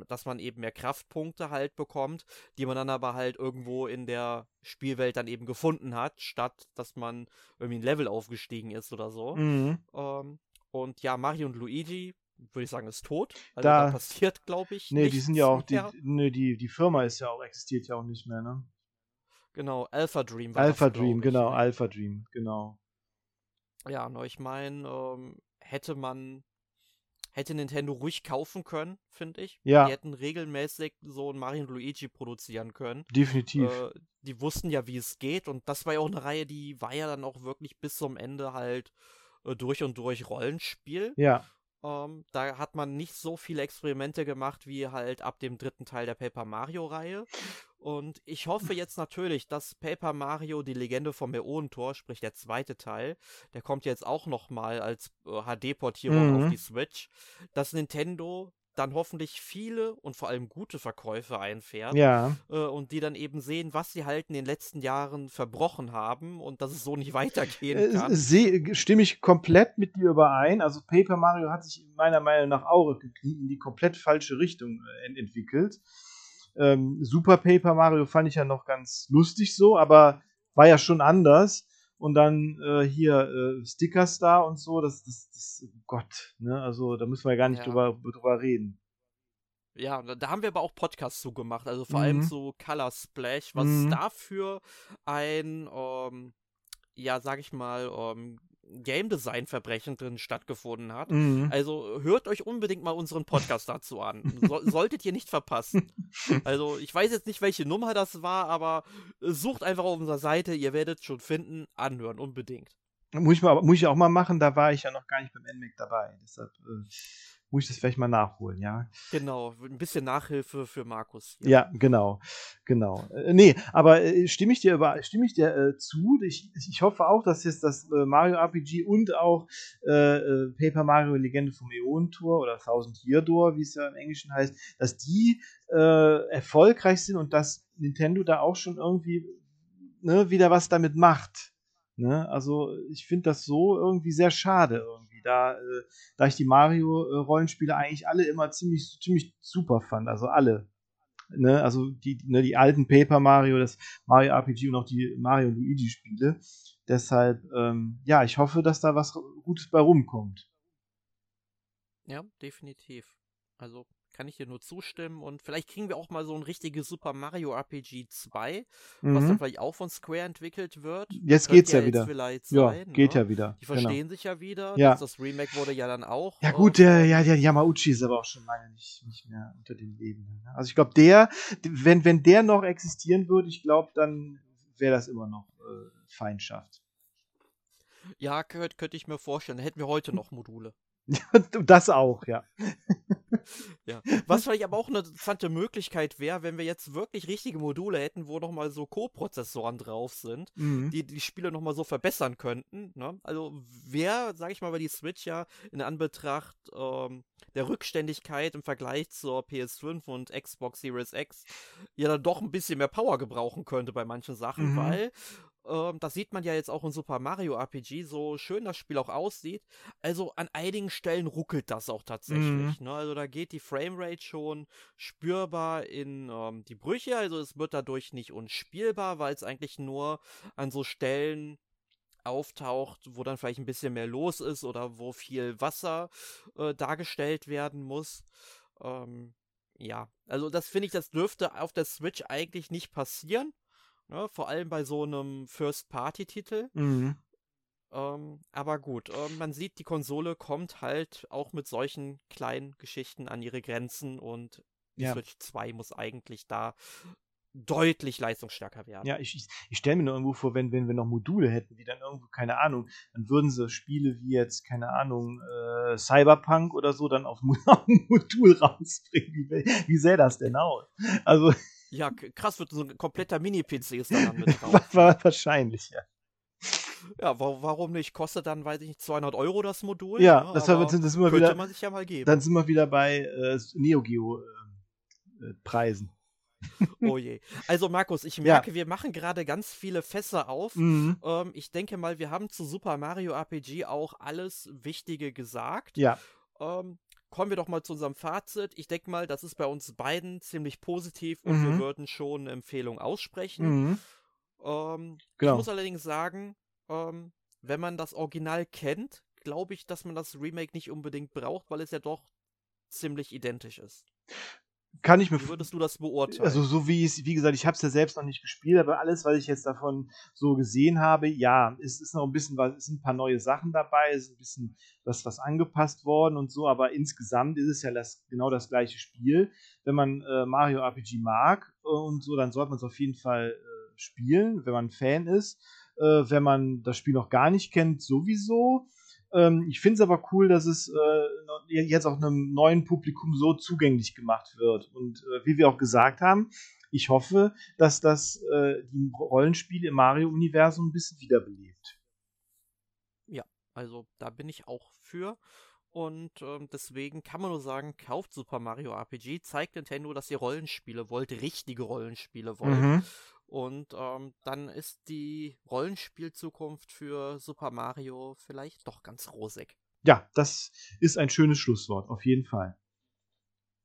dass man eben mehr Kraftpunkte halt bekommt, die man dann aber halt irgendwo in der Spielwelt dann eben gefunden hat, statt dass man irgendwie ein Level aufgestiegen ist oder so. Mhm. Ähm, und ja, Mario und Luigi, würde ich sagen, ist tot. Also Da- da, passiert, glaube ich, Nee, die sind ja auch, die, nee, die, die Firma ist ja auch, existiert ja auch nicht mehr, ne? Genau, Alpha Dream war Alpha das, Dream, ich, genau, ne? Alpha Dream, genau. Ja, ne, ich meine, ähm, hätte man hätte Nintendo ruhig kaufen können, finde ich. Ja. Die hätten regelmäßig so ein Mario und Luigi produzieren können. Definitiv. Äh, die wussten ja, wie es geht und das war ja auch eine Reihe, die war ja dann auch wirklich bis zum Ende halt äh, durch und durch Rollenspiel. Ja. Ähm, da hat man nicht so viele Experimente gemacht wie halt ab dem dritten Teil der Paper Mario-Reihe. Und ich hoffe jetzt natürlich, dass Paper Mario, die Legende vom Meonentor, sprich der zweite Teil, der kommt jetzt auch nochmal als äh, HD-Portierung mhm. auf die Switch, dass Nintendo dann hoffentlich viele und vor allem gute Verkäufe einfährt. Ja. Äh, und die dann eben sehen, was sie halt in den letzten Jahren verbrochen haben und dass es so nicht weitergehen äh, kann. Äh, stimme ich komplett mit dir überein. Also Paper Mario hat sich meiner Meinung nach auch in die komplett falsche Richtung äh, entwickelt. Ähm, Super Paper Mario fand ich ja noch ganz lustig so, aber war ja schon anders und dann äh, hier äh, Stickers da und so, das, das, das oh Gott, ne? Also da müssen wir ja gar nicht ja. drüber, drüber reden. Ja, da haben wir aber auch Podcasts zu gemacht, also vor mhm. allem so Color Splash, was mhm. dafür ein, ähm, ja, sag ich mal, ähm, Game Design Verbrechen drin stattgefunden hat. Mhm. Also hört euch unbedingt mal unseren Podcast dazu an. So, solltet ihr nicht verpassen. Also ich weiß jetzt nicht, welche Nummer das war, aber sucht einfach auf unserer Seite, ihr werdet schon finden, anhören, unbedingt. Muss ich, mal, muss ich auch mal machen, da war ich ja noch gar nicht beim NMAC dabei. Deshalb äh, muss ich das vielleicht mal nachholen, ja. Genau, ein bisschen Nachhilfe für Markus. Ja, ja genau, genau. Äh, nee, aber äh, stimme ich dir, über, stimme ich dir äh, zu. Ich, ich hoffe auch, dass jetzt das äh, Mario RPG und auch äh, äh, Paper Mario Legende vom Äon Tour oder Thousand Year Door, wie es ja im Englischen heißt, dass die erfolgreich sind und dass Nintendo da auch schon irgendwie ne, wieder was damit macht. Ne? Also ich finde das so irgendwie sehr schade irgendwie da, äh, da ich die Mario-Rollenspiele eigentlich alle immer ziemlich, ziemlich super fand, also alle. Ne, also die, ne, die alten Paper Mario, das Mario RPG und auch die Mario Luigi Spiele. Deshalb, ähm, ja, ich hoffe, dass da was Gutes bei rumkommt. Ja, definitiv. Also kann ich dir nur zustimmen. Und vielleicht kriegen wir auch mal so ein richtiges Super Mario RPG 2, mhm. was dann vielleicht auch von Square entwickelt wird. Jetzt Könnte geht's ja, ja wieder. Ja, sein, geht ne? ja wieder. Die verstehen genau. sich ja wieder. Ja. Das, Remake wurde ja dann auch. Ja, gut, der, ja, der Yamauchi ist aber auch schon lange nicht, nicht mehr unter den Lebenden. Ne? Also ich glaube, der, wenn, wenn der noch existieren würde, ich glaube, dann wäre das immer noch äh, Feindschaft. Ja, könnte könnt ich mir vorstellen. Da hätten wir heute noch Module. das auch, ja. ja. Was vielleicht aber auch eine interessante Möglichkeit wäre, wenn wir jetzt wirklich richtige Module hätten, wo nochmal so Co-Prozessoren drauf sind, mhm. die die Spiele nochmal so verbessern könnten. Ne? Also wer, sag ich mal, bei die Switch ja in Anbetracht ähm, der Rückständigkeit im Vergleich zur PS5 und Xbox Series X ja dann doch ein bisschen mehr Power gebrauchen könnte bei manchen Sachen, mhm. weil ähm, das sieht man ja jetzt auch in Super Mario RPG, so schön das Spiel auch aussieht. Also an einigen Stellen ruckelt das auch tatsächlich. Mhm. Ne? Also da geht die Framerate schon spürbar in ähm, die Brüche. Also es wird dadurch nicht unspielbar, weil es eigentlich nur an so Stellen auftaucht, wo dann vielleicht ein bisschen mehr los ist oder wo viel Wasser äh, dargestellt werden muss. Ähm, ja, also das finde ich, das dürfte auf der Switch eigentlich nicht passieren. Ne? Vor allem bei so einem First-Party-Titel. Mhm. Ähm, aber gut, äh, man sieht, die Konsole kommt halt auch mit solchen kleinen Geschichten an ihre Grenzen und die ja. Switch 2 muss eigentlich da deutlich leistungsstärker werden. Ja, ich, ich, ich stelle mir nur irgendwo vor, wenn, wenn wir noch Module hätten, wie dann irgendwo, keine Ahnung, dann würden sie Spiele wie jetzt, keine Ahnung, äh, Cyberpunk oder so dann auf, auf ein Modul rausbringen. Wie, wie sähe das denn aus? Also. Ja, krass, wird so ein kompletter Mini-PC ist dann mit drauf. Wahrscheinlich, ja. Ja, warum nicht? Kostet dann, weiß ich nicht, 200 Euro das Modul? Ja, ne? das, war, das sind wir wieder, man sich ja mal geben. Dann sind wir wieder bei äh, Neo Geo äh, äh Preisen. Oh je. Also Markus, ich merke, ja. wir machen gerade ganz viele Fässer auf. Mhm. Ähm, ich denke mal, wir haben zu Super Mario RPG auch alles Wichtige gesagt. Ja. Ähm, kommen wir doch mal zu unserem Fazit. Ich denke mal, das ist bei uns beiden ziemlich positiv und mhm. wir würden schon eine Empfehlung aussprechen. Mhm. Ähm, genau. Ich muss allerdings sagen, ähm, wenn man das Original kennt, glaube ich, dass man das Remake nicht unbedingt braucht, weil es ja doch ziemlich identisch ist. Kann ich mir Wie würdest du das beurteilen? Also so wie es, wie gesagt, ich habe es ja selbst noch nicht gespielt, aber alles, was ich jetzt davon so gesehen habe, ja, es ist noch ein bisschen was, es sind ein paar neue Sachen dabei, es ist ein bisschen was, was angepasst worden und so, aber insgesamt ist es ja das, genau das gleiche Spiel. Wenn man äh, Mario RPG mag und so, dann sollte man es auf jeden Fall äh, spielen, wenn man Fan ist. Äh, wenn man das Spiel noch gar nicht kennt, sowieso. Ähm, ich finde es aber cool, dass es äh, jetzt auch einem neuen Publikum so zugänglich gemacht wird. Und äh, wie wir auch gesagt haben, ich hoffe, dass das äh, die Rollenspiele im Mario-Universum ein bisschen wiederbelebt. Ja, also da bin ich auch für. Und ähm, deswegen kann man nur sagen, kauft Super Mario RPG, zeigt Nintendo, dass ihr Rollenspiele wollt, richtige Rollenspiele wollt. Mhm. Und ähm, dann ist die Rollenspielzukunft für Super Mario vielleicht doch ganz rosig. Ja, das ist ein schönes Schlusswort, auf jeden Fall.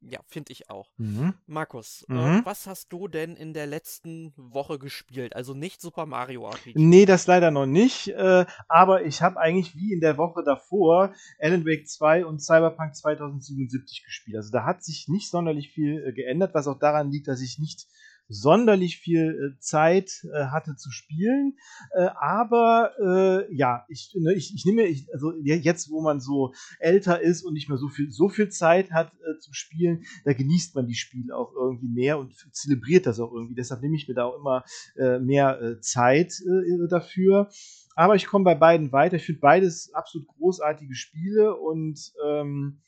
Ja, finde ich auch. Mhm. Markus, äh, mhm. Äh, was hast du denn in der letzten Woche gespielt? Also nicht Super Mario RPG. Nee, das leider noch nicht. Äh, aber ich habe eigentlich wie in der Woche davor Alan Wake 2 und Cyberpunk 2077 gespielt. Also da hat sich nicht sonderlich viel äh, geändert, was auch daran liegt, dass ich nicht sonderlich viel äh, Zeit äh, hatte zu spielen. Äh, aber äh, ja, ich, ne, ich, ich nehme, ich, also jetzt, wo man so älter ist und nicht mehr so viel, so viel Zeit hat äh, zu spielen, da genießt man die Spiele auch irgendwie mehr und zelebriert das auch irgendwie. Deshalb nehme ich mir da auch immer äh, mehr äh, Zeit äh, dafür. Aber ich komme bei beiden weiter. Ich finde beides absolut großartige Spiele und ähm,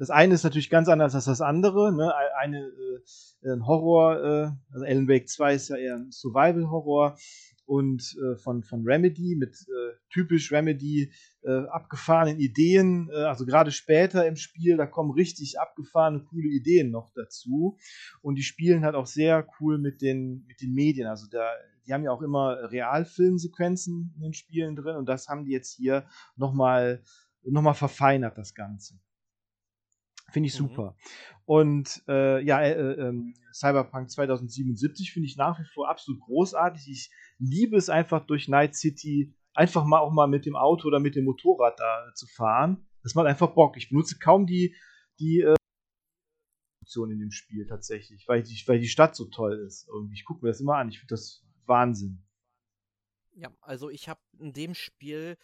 das eine ist natürlich ganz anders als das andere. Ne? Eine äh, ein Horror, äh, also Alan Wake 2 ist ja eher ein Survival-Horror und äh, von, von Remedy mit äh, typisch Remedy äh, abgefahrenen Ideen. Äh, also gerade später im Spiel, da kommen richtig abgefahrene, coole Ideen noch dazu. Und die spielen halt auch sehr cool mit den, mit den Medien. Also da, die haben ja auch immer Realfilmsequenzen in den Spielen drin und das haben die jetzt hier nochmal noch mal verfeinert, das Ganze. Finde ich mhm. super. Mhm. Und äh, ja, äh, äh, Cyberpunk 2077 finde ich nach wie vor absolut großartig. Ich liebe es einfach durch Night City einfach mal auch mal mit dem Auto oder mit dem Motorrad da zu fahren. Das macht einfach Bock. Ich benutze kaum die, die äh, Funktion in dem Spiel tatsächlich, weil die, weil die Stadt so toll ist. Irgendwie. Ich gucke mir das immer an. Ich finde das Wahnsinn. Ja, also ich habe in dem Spiel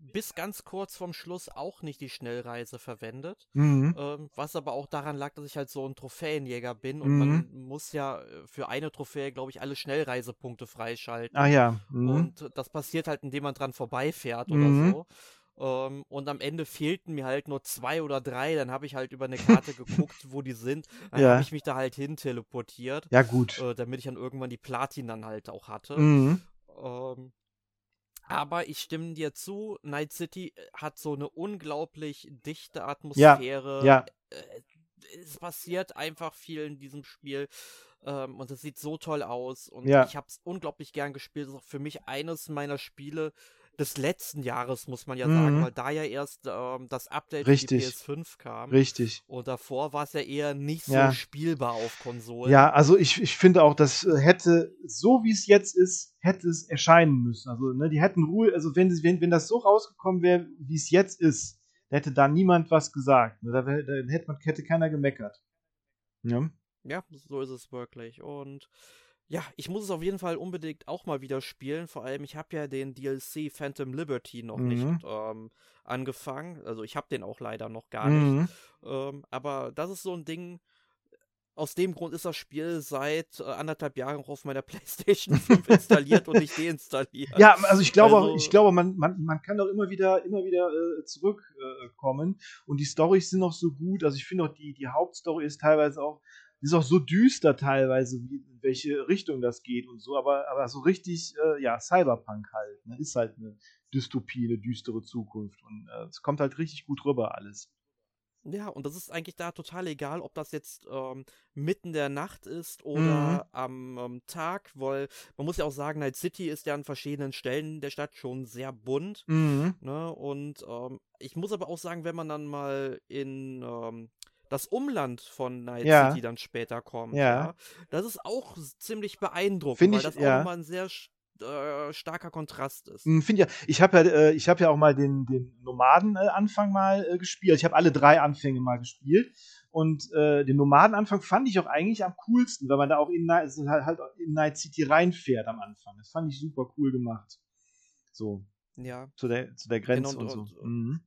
bis ganz kurz vorm Schluss auch nicht die Schnellreise verwendet. Mhm. Ähm, was aber auch daran lag, dass ich halt so ein Trophäenjäger bin und mhm. man muss ja äh, für eine Trophäe, glaube ich, alle Schnellreisepunkte freischalten. Ah ja. Mhm. Und das passiert halt, indem man dran vorbeifährt oder mhm. so. Ähm, und am Ende fehlten mir halt nur zwei oder drei. Dann habe ich halt über eine Karte geguckt, wo die sind. Dann ja. habe ich mich da halt hin teleportiert. Ja, gut. Äh, damit ich dann irgendwann die Platin dann halt auch hatte. Mhm. Ähm, aber ich stimme dir zu, Night City äh, hat so eine unglaublich dichte Atmosphäre. Ja. ja. Äh, es passiert einfach viel in diesem Spiel. Ähm, und es sieht so toll aus. Und ja. ich habe es unglaublich gern gespielt. Das ist auch für mich eines meiner Spiele, des letzten Jahres, muss man ja mhm. sagen, weil da ja erst ähm, das Update Richtig. für die PS5 kam. Richtig. Und davor war es ja eher nicht ja. so spielbar auf Konsolen. Ja, also ich, ich finde auch, das äh, hätte, so wie es jetzt ist, hätte es erscheinen müssen. Also, ne, die hätten Ruhe, also wenn, wenn, wenn das so rausgekommen wäre, wie es jetzt ist, hätte da niemand was gesagt. Ne? Da, da hätte, man, hätte keiner gemeckert. Ja. Ja, so ist es wirklich. Und ja, ich muss es auf jeden Fall unbedingt auch mal wieder spielen. Vor allem, ich habe ja den DLC Phantom Liberty noch mhm. nicht ähm, angefangen. Also ich habe den auch leider noch gar mhm. nicht. Ähm, aber das ist so ein Ding. Aus dem Grund ist das Spiel seit äh, anderthalb Jahren auf meiner PlayStation 5 installiert und nicht deinstalliert. Ja, also ich glaube, also, ich glaube, man, man, man kann doch immer wieder, immer wieder äh, zurückkommen. Äh, und die Storys sind auch so gut. Also ich finde auch die, die Hauptstory ist teilweise auch ist auch so düster teilweise, wie, in welche Richtung das geht und so, aber, aber so richtig, äh, ja, Cyberpunk halt, ne? ist halt eine Dystopie, eine düstere Zukunft und äh, es kommt halt richtig gut rüber alles. Ja, und das ist eigentlich da total egal, ob das jetzt ähm, mitten der Nacht ist oder mhm. am ähm, Tag, weil man muss ja auch sagen, Night City ist ja an verschiedenen Stellen der Stadt schon sehr bunt. Mhm. Ne? Und ähm, ich muss aber auch sagen, wenn man dann mal in ähm, das Umland von Night ja. City dann später kommt. Ja. ja. Das ist auch ziemlich beeindruckend, Find weil ich, das auch ja. nochmal ein sehr äh, starker Kontrast ist. Hm, Finde ja, ich habe ja, äh, ich habe ja auch mal den, den Nomaden-Anfang mal äh, gespielt. Ich habe alle drei Anfänge mal gespielt. Und äh, den Nomadenanfang fand ich auch eigentlich am coolsten, weil man da auch in, Night- also halt, halt in Night City reinfährt am Anfang. Das fand ich super cool gemacht. So, Ja. zu der, zu der Grenze Genau, und, und- so. Mhm.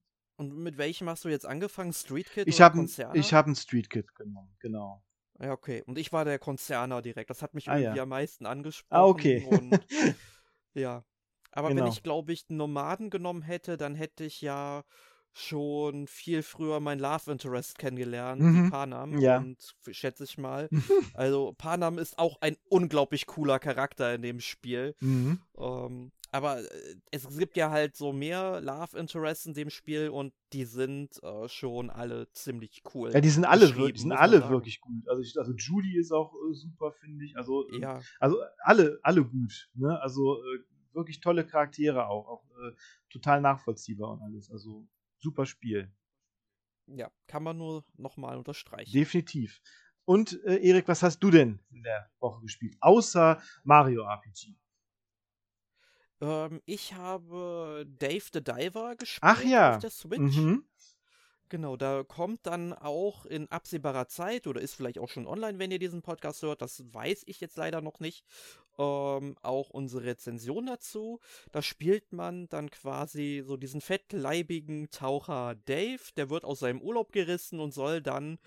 Und mit welchem hast du jetzt angefangen? Street Kid Ich oder habe Konzerner? ich hab einen Street Kid genommen, genau. Ja, okay. Und ich war der Konzerner direkt. Das hat mich Ah, irgendwie ja. am meisten angesprochen. Ah, okay. Und, ja. Aber Genau. wenn ich, glaube ich, einen Nomaden genommen hätte, dann hätte ich ja schon viel früher mein Love Interest kennengelernt, Mhm. die Panam. Ja. Und schätze ich mal. Also Panam ist auch ein unglaublich cooler Charakter in dem Spiel. Mhm. Ähm, aber äh, es gibt ja halt so mehr Love Interests in dem Spiel und die sind äh, schon alle ziemlich cool. Ja, die sind alle, die sind alle wirklich gut. Also, ich, also Judy ist auch äh, super, finde ich. Also, äh, Ja, also alle, alle gut. Ne? Also äh, wirklich tolle Charaktere auch. Auch äh, total nachvollziehbar und alles. Also super Spiel. ja, kann man nur nochmal unterstreichen. Definitiv. Und Erik, was hast du denn in der Woche gespielt? Außer Mario RPG. Ähm, ich habe Dave the Diver gespielt Ach ja. auf der Switch. Mhm. Genau, da kommt dann auch in absehbarer Zeit oder ist vielleicht auch schon online, wenn ihr diesen Podcast hört, das weiß ich jetzt leider noch nicht, ähm, auch unsere Rezension dazu. Da spielt man dann quasi so diesen fettleibigen Taucher Dave, der wird aus seinem Urlaub gerissen und soll dann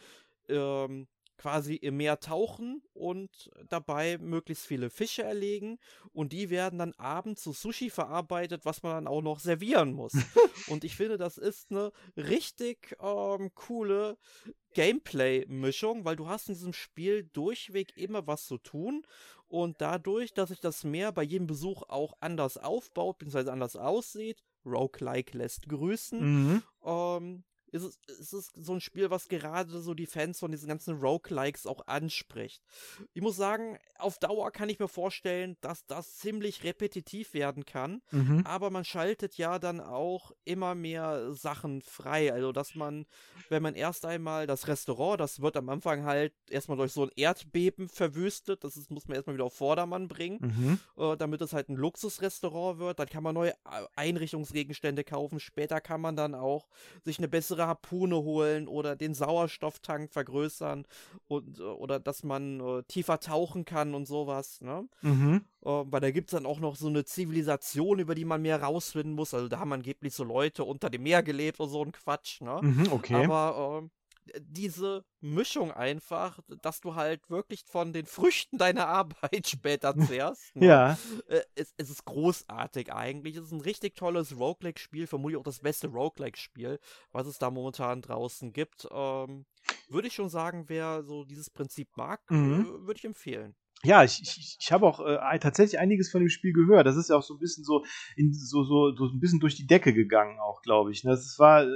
ähm, quasi im Meer tauchen und dabei möglichst viele Fische erlegen und die werden dann abends zu Sushi verarbeitet, was man dann auch noch servieren muss. und ich finde, das ist eine richtig ähm, coole Gameplay-Mischung, weil du hast in diesem Spiel durchweg immer was zu tun und dadurch, dass sich das Meer bei jedem Besuch auch anders aufbaut, beziehungsweise anders aussieht, Roguelike lässt grüßen, Mhm. ähm, ist es, ist es so ein Spiel, was gerade so die Fans von diesen ganzen Roguelikes auch anspricht. Ich muss sagen, auf Dauer kann ich mir vorstellen, dass das ziemlich repetitiv werden kann, Mhm. aber man schaltet ja dann auch immer mehr Sachen frei. Also, dass man, wenn man erst einmal das Restaurant, das wird am Anfang halt erstmal durch so ein Erdbeben verwüstet, das ist, muss man erstmal wieder auf Vordermann bringen Mhm. äh, damit es halt ein Luxusrestaurant wird. Dann kann man neue äh, Einrichtungsgegenstände kaufen. Später kann man dann auch sich eine bessere Harpune holen oder den Sauerstofftank vergrößern und äh, oder dass man äh, tiefer tauchen kann und sowas. Ne? Mhm. Äh, weil da gibt es dann auch noch so eine Zivilisation, über die man mehr rausfinden muss. Also da haben angeblich so Leute unter dem Meer gelebt und so ein Quatsch. Ne? Mhm. Okay. Aber ähm, diese Mischung einfach, dass du halt wirklich von den Früchten deiner Arbeit später zehrst. ne? ja. Äh, es, es ist großartig eigentlich. Es ist ein richtig tolles Roguelike-Spiel, vermutlich auch das beste Roguelike-Spiel, was es da momentan draußen gibt. Ähm, würde ich schon sagen, wer so dieses Prinzip mag, Mhm. äh, würde ich empfehlen. Ja, ich, ich, ich habe auch äh, tatsächlich einiges von dem Spiel gehört. Das ist ja auch so ein bisschen so, in, so, so, so ein bisschen durch die Decke gegangen, auch, glaube ich. ne? Das war äh,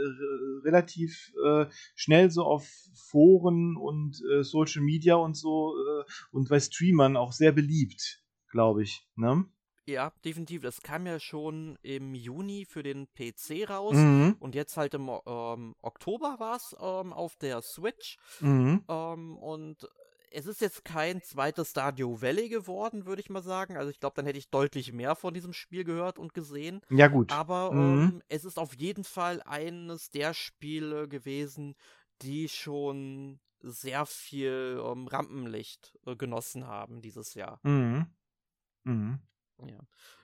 relativ äh, schnell so auf Foren und äh, Social Media und so äh, und bei Streamern auch sehr beliebt, glaube ich. Ne? Ja, definitiv. Das kam ja schon im Juni für den PC raus. Mhm. Und jetzt halt im ähm, Oktober war es ähm, auf der Switch. Mhm. Ähm, und es ist jetzt kein zweites Stardew Valley geworden, würde ich mal sagen. Also ich glaube, dann hätte ich deutlich mehr von diesem Spiel gehört und gesehen. Ja, gut. Aber Mhm. ähm, es ist auf jeden Fall eines der Spiele gewesen, die schon sehr viel ähm, Rampenlicht äh, genossen haben dieses Jahr. Mhm. Mhm. Ja.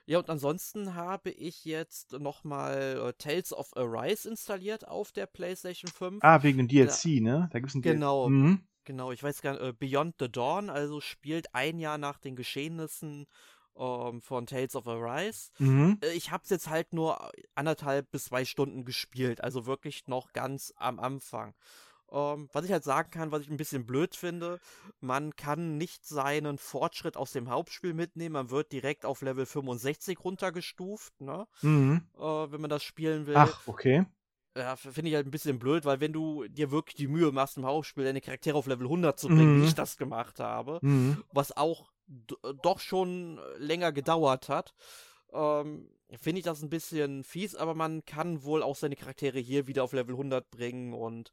ja, und ansonsten habe ich jetzt nochmal äh, Tales of Arise installiert auf der PlayStation 5. Ah, wegen dem DLC, ne? Da gibt's ein Genau. DLC. Mhm. Genau, ich weiß gar nicht, äh, Beyond the Dawn, also spielt ein Jahr nach den Geschehnissen ähm, von Tales of Arise. Mhm. Äh, Ich habe es jetzt halt nur anderthalb bis zwei Stunden gespielt, also wirklich noch ganz am Anfang. Ähm, was ich halt sagen kann, was ich ein bisschen blöd finde, man kann nicht seinen Fortschritt aus dem Hauptspiel mitnehmen, man wird direkt auf Level 65 runtergestuft, ne? Mhm. Äh, wenn man das spielen will. Ach, okay. Ja, f- finde ich halt ein bisschen blöd, weil wenn du dir wirklich die Mühe machst, im Hauptspiel deine Charaktere auf Level 100 zu bringen, Mhm. wie ich das gemacht habe, Mhm. was auch doch schon länger gedauert hat, ähm, finde ich das ein bisschen fies, aber man kann wohl auch seine Charaktere hier wieder auf Level 100 bringen und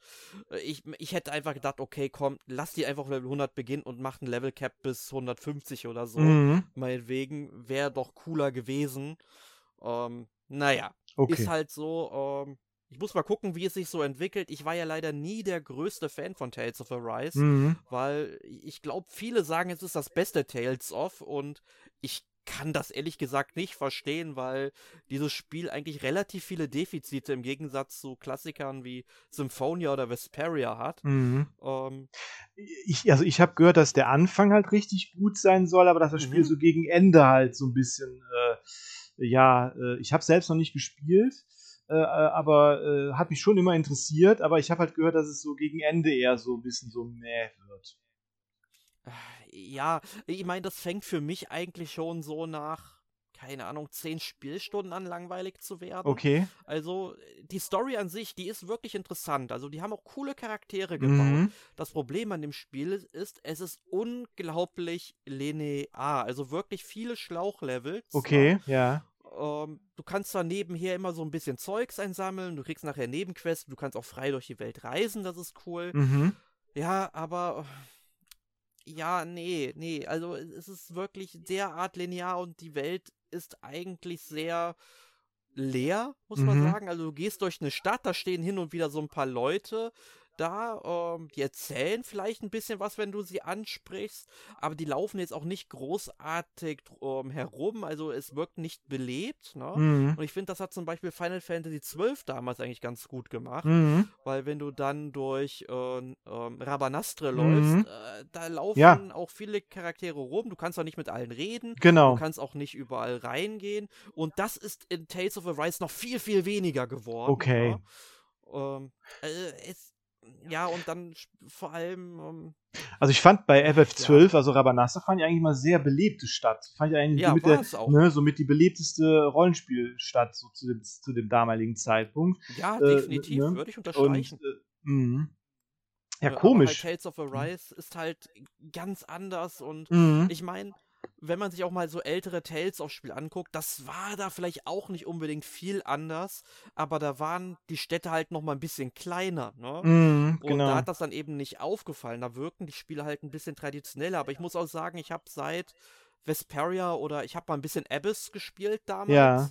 äh, ich, ich hätte einfach gedacht, okay, komm, lass die einfach auf Level 100 beginnen und mach ein Level Cap bis 150 oder so. Mhm. Meinetwegen, wäre doch cooler gewesen. Ähm, naja, Okay. ist halt so, ähm, ich muss mal gucken, wie es sich so entwickelt. Ich war ja leider nie der größte Fan von Tales of Arise, Mhm. weil ich glaube, viele sagen, es ist das beste Tales of und ich kann das ehrlich gesagt nicht verstehen, weil dieses Spiel eigentlich relativ viele Defizite im Gegensatz zu Klassikern wie Symphonia oder Vesperia hat. Mhm. Ähm, Ich, also ich habe gehört, dass der Anfang halt richtig gut sein soll, aber dass das Spiel Mhm. so gegen Ende halt so ein bisschen, äh, ja, äh, ich habe selbst noch nicht gespielt, äh, äh, aber äh, hat mich schon immer interessiert, aber ich habe halt gehört, dass es so gegen Ende eher so ein bisschen so mäh wird. ja, ich meine, das fängt für mich eigentlich schon so nach, keine Ahnung, zehn Spielstunden an langweilig zu werden. Okay. Also die Story an sich, die ist wirklich interessant. Also die haben auch coole Charaktere gebaut. Mhm. Das Problem an dem Spiel ist, ist, es ist unglaublich linear. Also wirklich viele Schlauchlevels. Okay, ja. Ähm, du kannst zwar nebenher immer so ein bisschen Zeugs einsammeln, du kriegst nachher Nebenquests, du kannst auch frei durch die Welt reisen, das ist cool. Mhm. Ja, aber ja, nee, nee. Also es ist wirklich derart linear und die Welt ist eigentlich sehr leer, muss man Mhm. sagen. Also du gehst durch eine Stadt, da stehen hin und wieder so ein paar Leute da, ähm, die erzählen vielleicht ein bisschen was, wenn du sie ansprichst, aber die laufen jetzt auch nicht großartig ähm, herum, also es wirkt nicht belebt, ne? Mhm. Und ich finde, das hat zum Beispiel Final Fantasy XII damals eigentlich ganz gut gemacht. Mhm. Weil wenn du dann durch äh, ähm, Rabanastre Mhm. läufst, äh, da laufen Ja. auch viele Charaktere rum. Du kannst auch nicht mit allen reden. Genau. Du kannst auch nicht überall reingehen. Und das ist in Tales of Arise noch viel, viel weniger geworden. Okay. Ja? Ähm, äh, es, ja, und dann vor allem, ähm, Also ich fand bei FF12, also Rabanastre, fand ich eigentlich mal sehr belebte Stadt. Fand ich eigentlich Ja, mit, der, ne, so mit die belebteste Rollenspielstadt so zu, dem, zu dem damaligen Zeitpunkt. ja, Äh, definitiv, ne? würde ich Und unterstreichen. äh, mh. ja, Äh, aber komisch. Halt Tales of Arise ist halt ganz anders und Mhm. Ich meine, wenn man sich auch mal so ältere Tales of Spiel anguckt, das war da vielleicht auch nicht unbedingt viel anders, aber da waren die Städte halt noch mal ein bisschen kleiner, ne? Und genau. da hat das dann eben nicht aufgefallen. Da wirken die Spiele halt ein bisschen traditioneller. Aber ich muss auch sagen, ich habe seit Vesperia oder ich habe mal ein bisschen Abyss gespielt damals. Ja.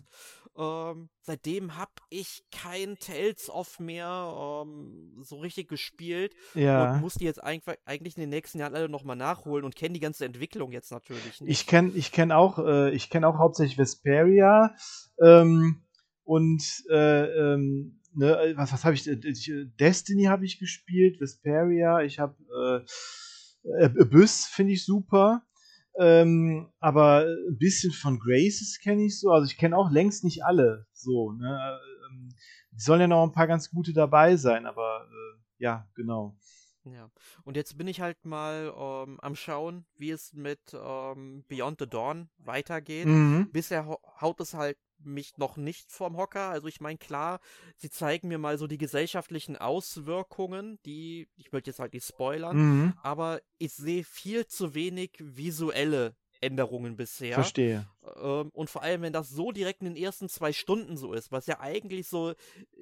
Ähm, seitdem habe ich kein Tales of mehr ähm, so richtig gespielt ja. und muss die jetzt eigentlich in den nächsten Jahren alle nochmal nachholen und kenne die ganze Entwicklung jetzt natürlich nicht. Ich kenne ich kenn auch, äh, ich kenn auch hauptsächlich Vesperia ähm, und äh, ähm, ne, was, was habe ich, äh, äh, Destiny habe ich gespielt, Vesperia, ich habe äh, Abyss finde ich super. Ähm, aber ein bisschen von Graces kenne ich so. Also ich kenne auch längst nicht alle so. Ne? Ähm, die sollen ja noch ein paar ganz gute dabei sein, aber äh, ja, genau. Ja. Und jetzt bin ich halt mal ähm, am Schauen, wie es mit ähm, Beyond the Dawn weitergeht. Mhm. Bisher hau- haut es halt mich noch nicht vom Hocker. Also ich meine, klar, sie zeigen mir mal so die gesellschaftlichen Auswirkungen, die, ich möchte jetzt halt nicht spoilern, Mhm. aber ich sehe viel zu wenig visuelle Änderungen bisher. Verstehe. Ähm, und vor allem, wenn das so direkt in den ersten zwei Stunden so ist, was ja eigentlich so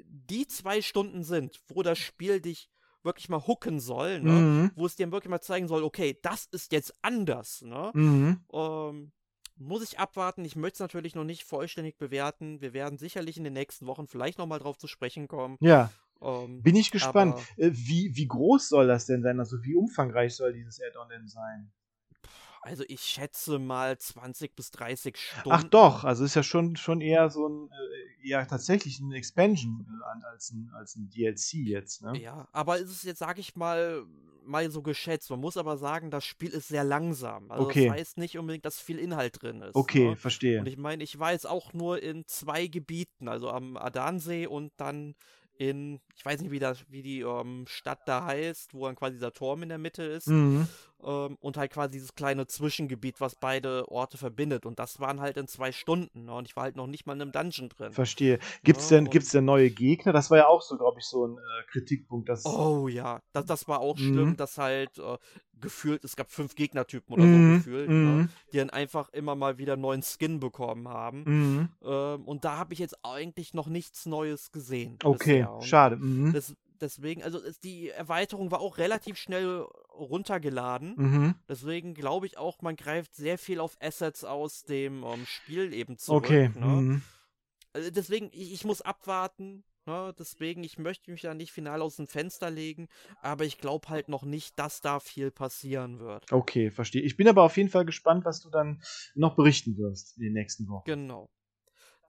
die zwei Stunden sind, wo das Spiel dich wirklich mal hooken soll, ne? Mhm. wo es dir wirklich mal zeigen soll, okay, das ist jetzt anders, ne? Mhm. Ähm, muss ich abwarten. Ich möchte es natürlich noch nicht vollständig bewerten. Wir werden sicherlich in den nächsten Wochen vielleicht nochmal drauf zu sprechen kommen. Ja. Ähm, Bin ich gespannt. Äh, wie, wie groß soll das denn sein? Also wie umfangreich soll dieses Add-on denn sein? Also ich schätze mal 20 bis 30 Stunden. Ach doch, also ist ja schon, schon eher so ein, äh, ja tatsächlich ein Expansion äh, als ein, als ein DLC jetzt, ne? Ja, aber es ist jetzt, sage ich mal, mal so geschätzt. Man muss aber sagen, das Spiel ist sehr langsam. Also Okay. das heißt nicht unbedingt, dass viel Inhalt drin ist. Okay, Ne? verstehe. Und ich meine, ich war jetzt auch nur in zwei Gebieten, also am Adansee und dann in, ich weiß nicht, wie, das, wie die ähm, Stadt da heißt, wo dann quasi dieser Turm in der Mitte ist. Mhm. Ähm, und halt quasi dieses kleine Zwischengebiet, was beide Orte verbindet. Und das waren halt in zwei Stunden. Ne? Und ich war halt noch nicht mal in einem Dungeon drin. Verstehe. Gibt's Ja, denn, gibt's denn neue Gegner? Das war ja auch so, glaube ich, so ein äh, Kritikpunkt, dass. Oh ja, das, das war auch Mhm. schlimm, dass halt äh, gefühlt, es gab fünf Gegnertypen oder Mhm, so gefühlt, ne, mhm. die dann einfach immer mal wieder neuen Skin bekommen haben. Mhm. Ähm, und da habe ich jetzt eigentlich noch nichts Neues gesehen. Okay, schade. Mhm. Des, deswegen, also es, die Erweiterung war auch relativ schnell runtergeladen. Mhm. Deswegen glaube ich auch, man greift sehr viel auf Assets aus dem ähm, Spiel eben zurück. Okay. Ne? Mhm. Also deswegen, ich, ich muss abwarten. Ne? Deswegen, ich möchte mich da nicht final aus dem Fenster legen, aber ich glaube halt noch nicht, dass da viel passieren wird. Okay, verstehe. Ich bin aber auf jeden Fall gespannt, was du dann noch berichten wirst in den nächsten Wochen. Genau.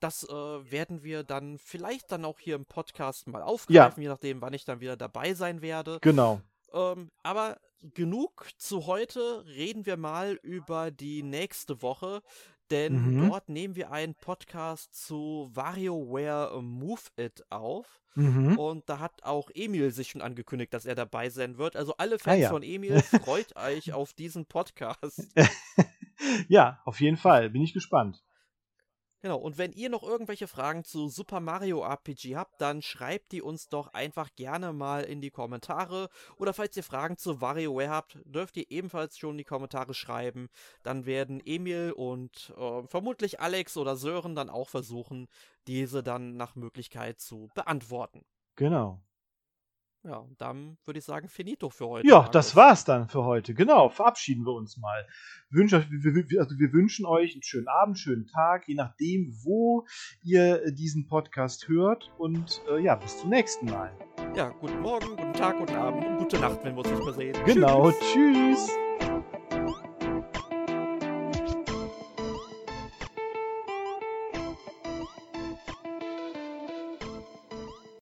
Das äh, werden wir dann vielleicht dann auch hier im Podcast mal aufgreifen, je nachdem, wann ich dann wieder dabei sein werde. Genau. Ähm, aber genug zu heute. Reden wir mal über die nächste Woche. Denn Mhm. dort nehmen wir einen Podcast zu WarioWare Move It auf. Mhm. Und da hat auch Emil sich schon angekündigt, dass er dabei sein wird. Also alle Fans Ah ja. von Emil, freut euch auf diesen Podcast. ja, auf jeden Fall. Bin ich gespannt. Genau, und wenn ihr noch irgendwelche Fragen zu Super Mario RPG habt, dann schreibt die uns doch einfach gerne mal in die Kommentare. Oder falls ihr Fragen zu WarioWare habt, dürft ihr ebenfalls schon in die Kommentare schreiben. Dann werden Emil und äh, vermutlich Alex oder Sören dann auch versuchen, diese dann nach Möglichkeit zu beantworten. Genau. Ja, und dann würde ich sagen, finito für heute. Ja, das war's dann für heute. Genau, verabschieden wir uns mal. Wünsch euch, wir, wir, also wir wünschen euch einen schönen Abend, schönen Tag, je nachdem, wo ihr diesen Podcast hört. Und äh, ja, bis zum nächsten Mal. Ja, guten Morgen, guten Tag, guten Abend und gute Nacht, wenn wir uns nicht mehr sehen. Genau, Tschüss. tschüss.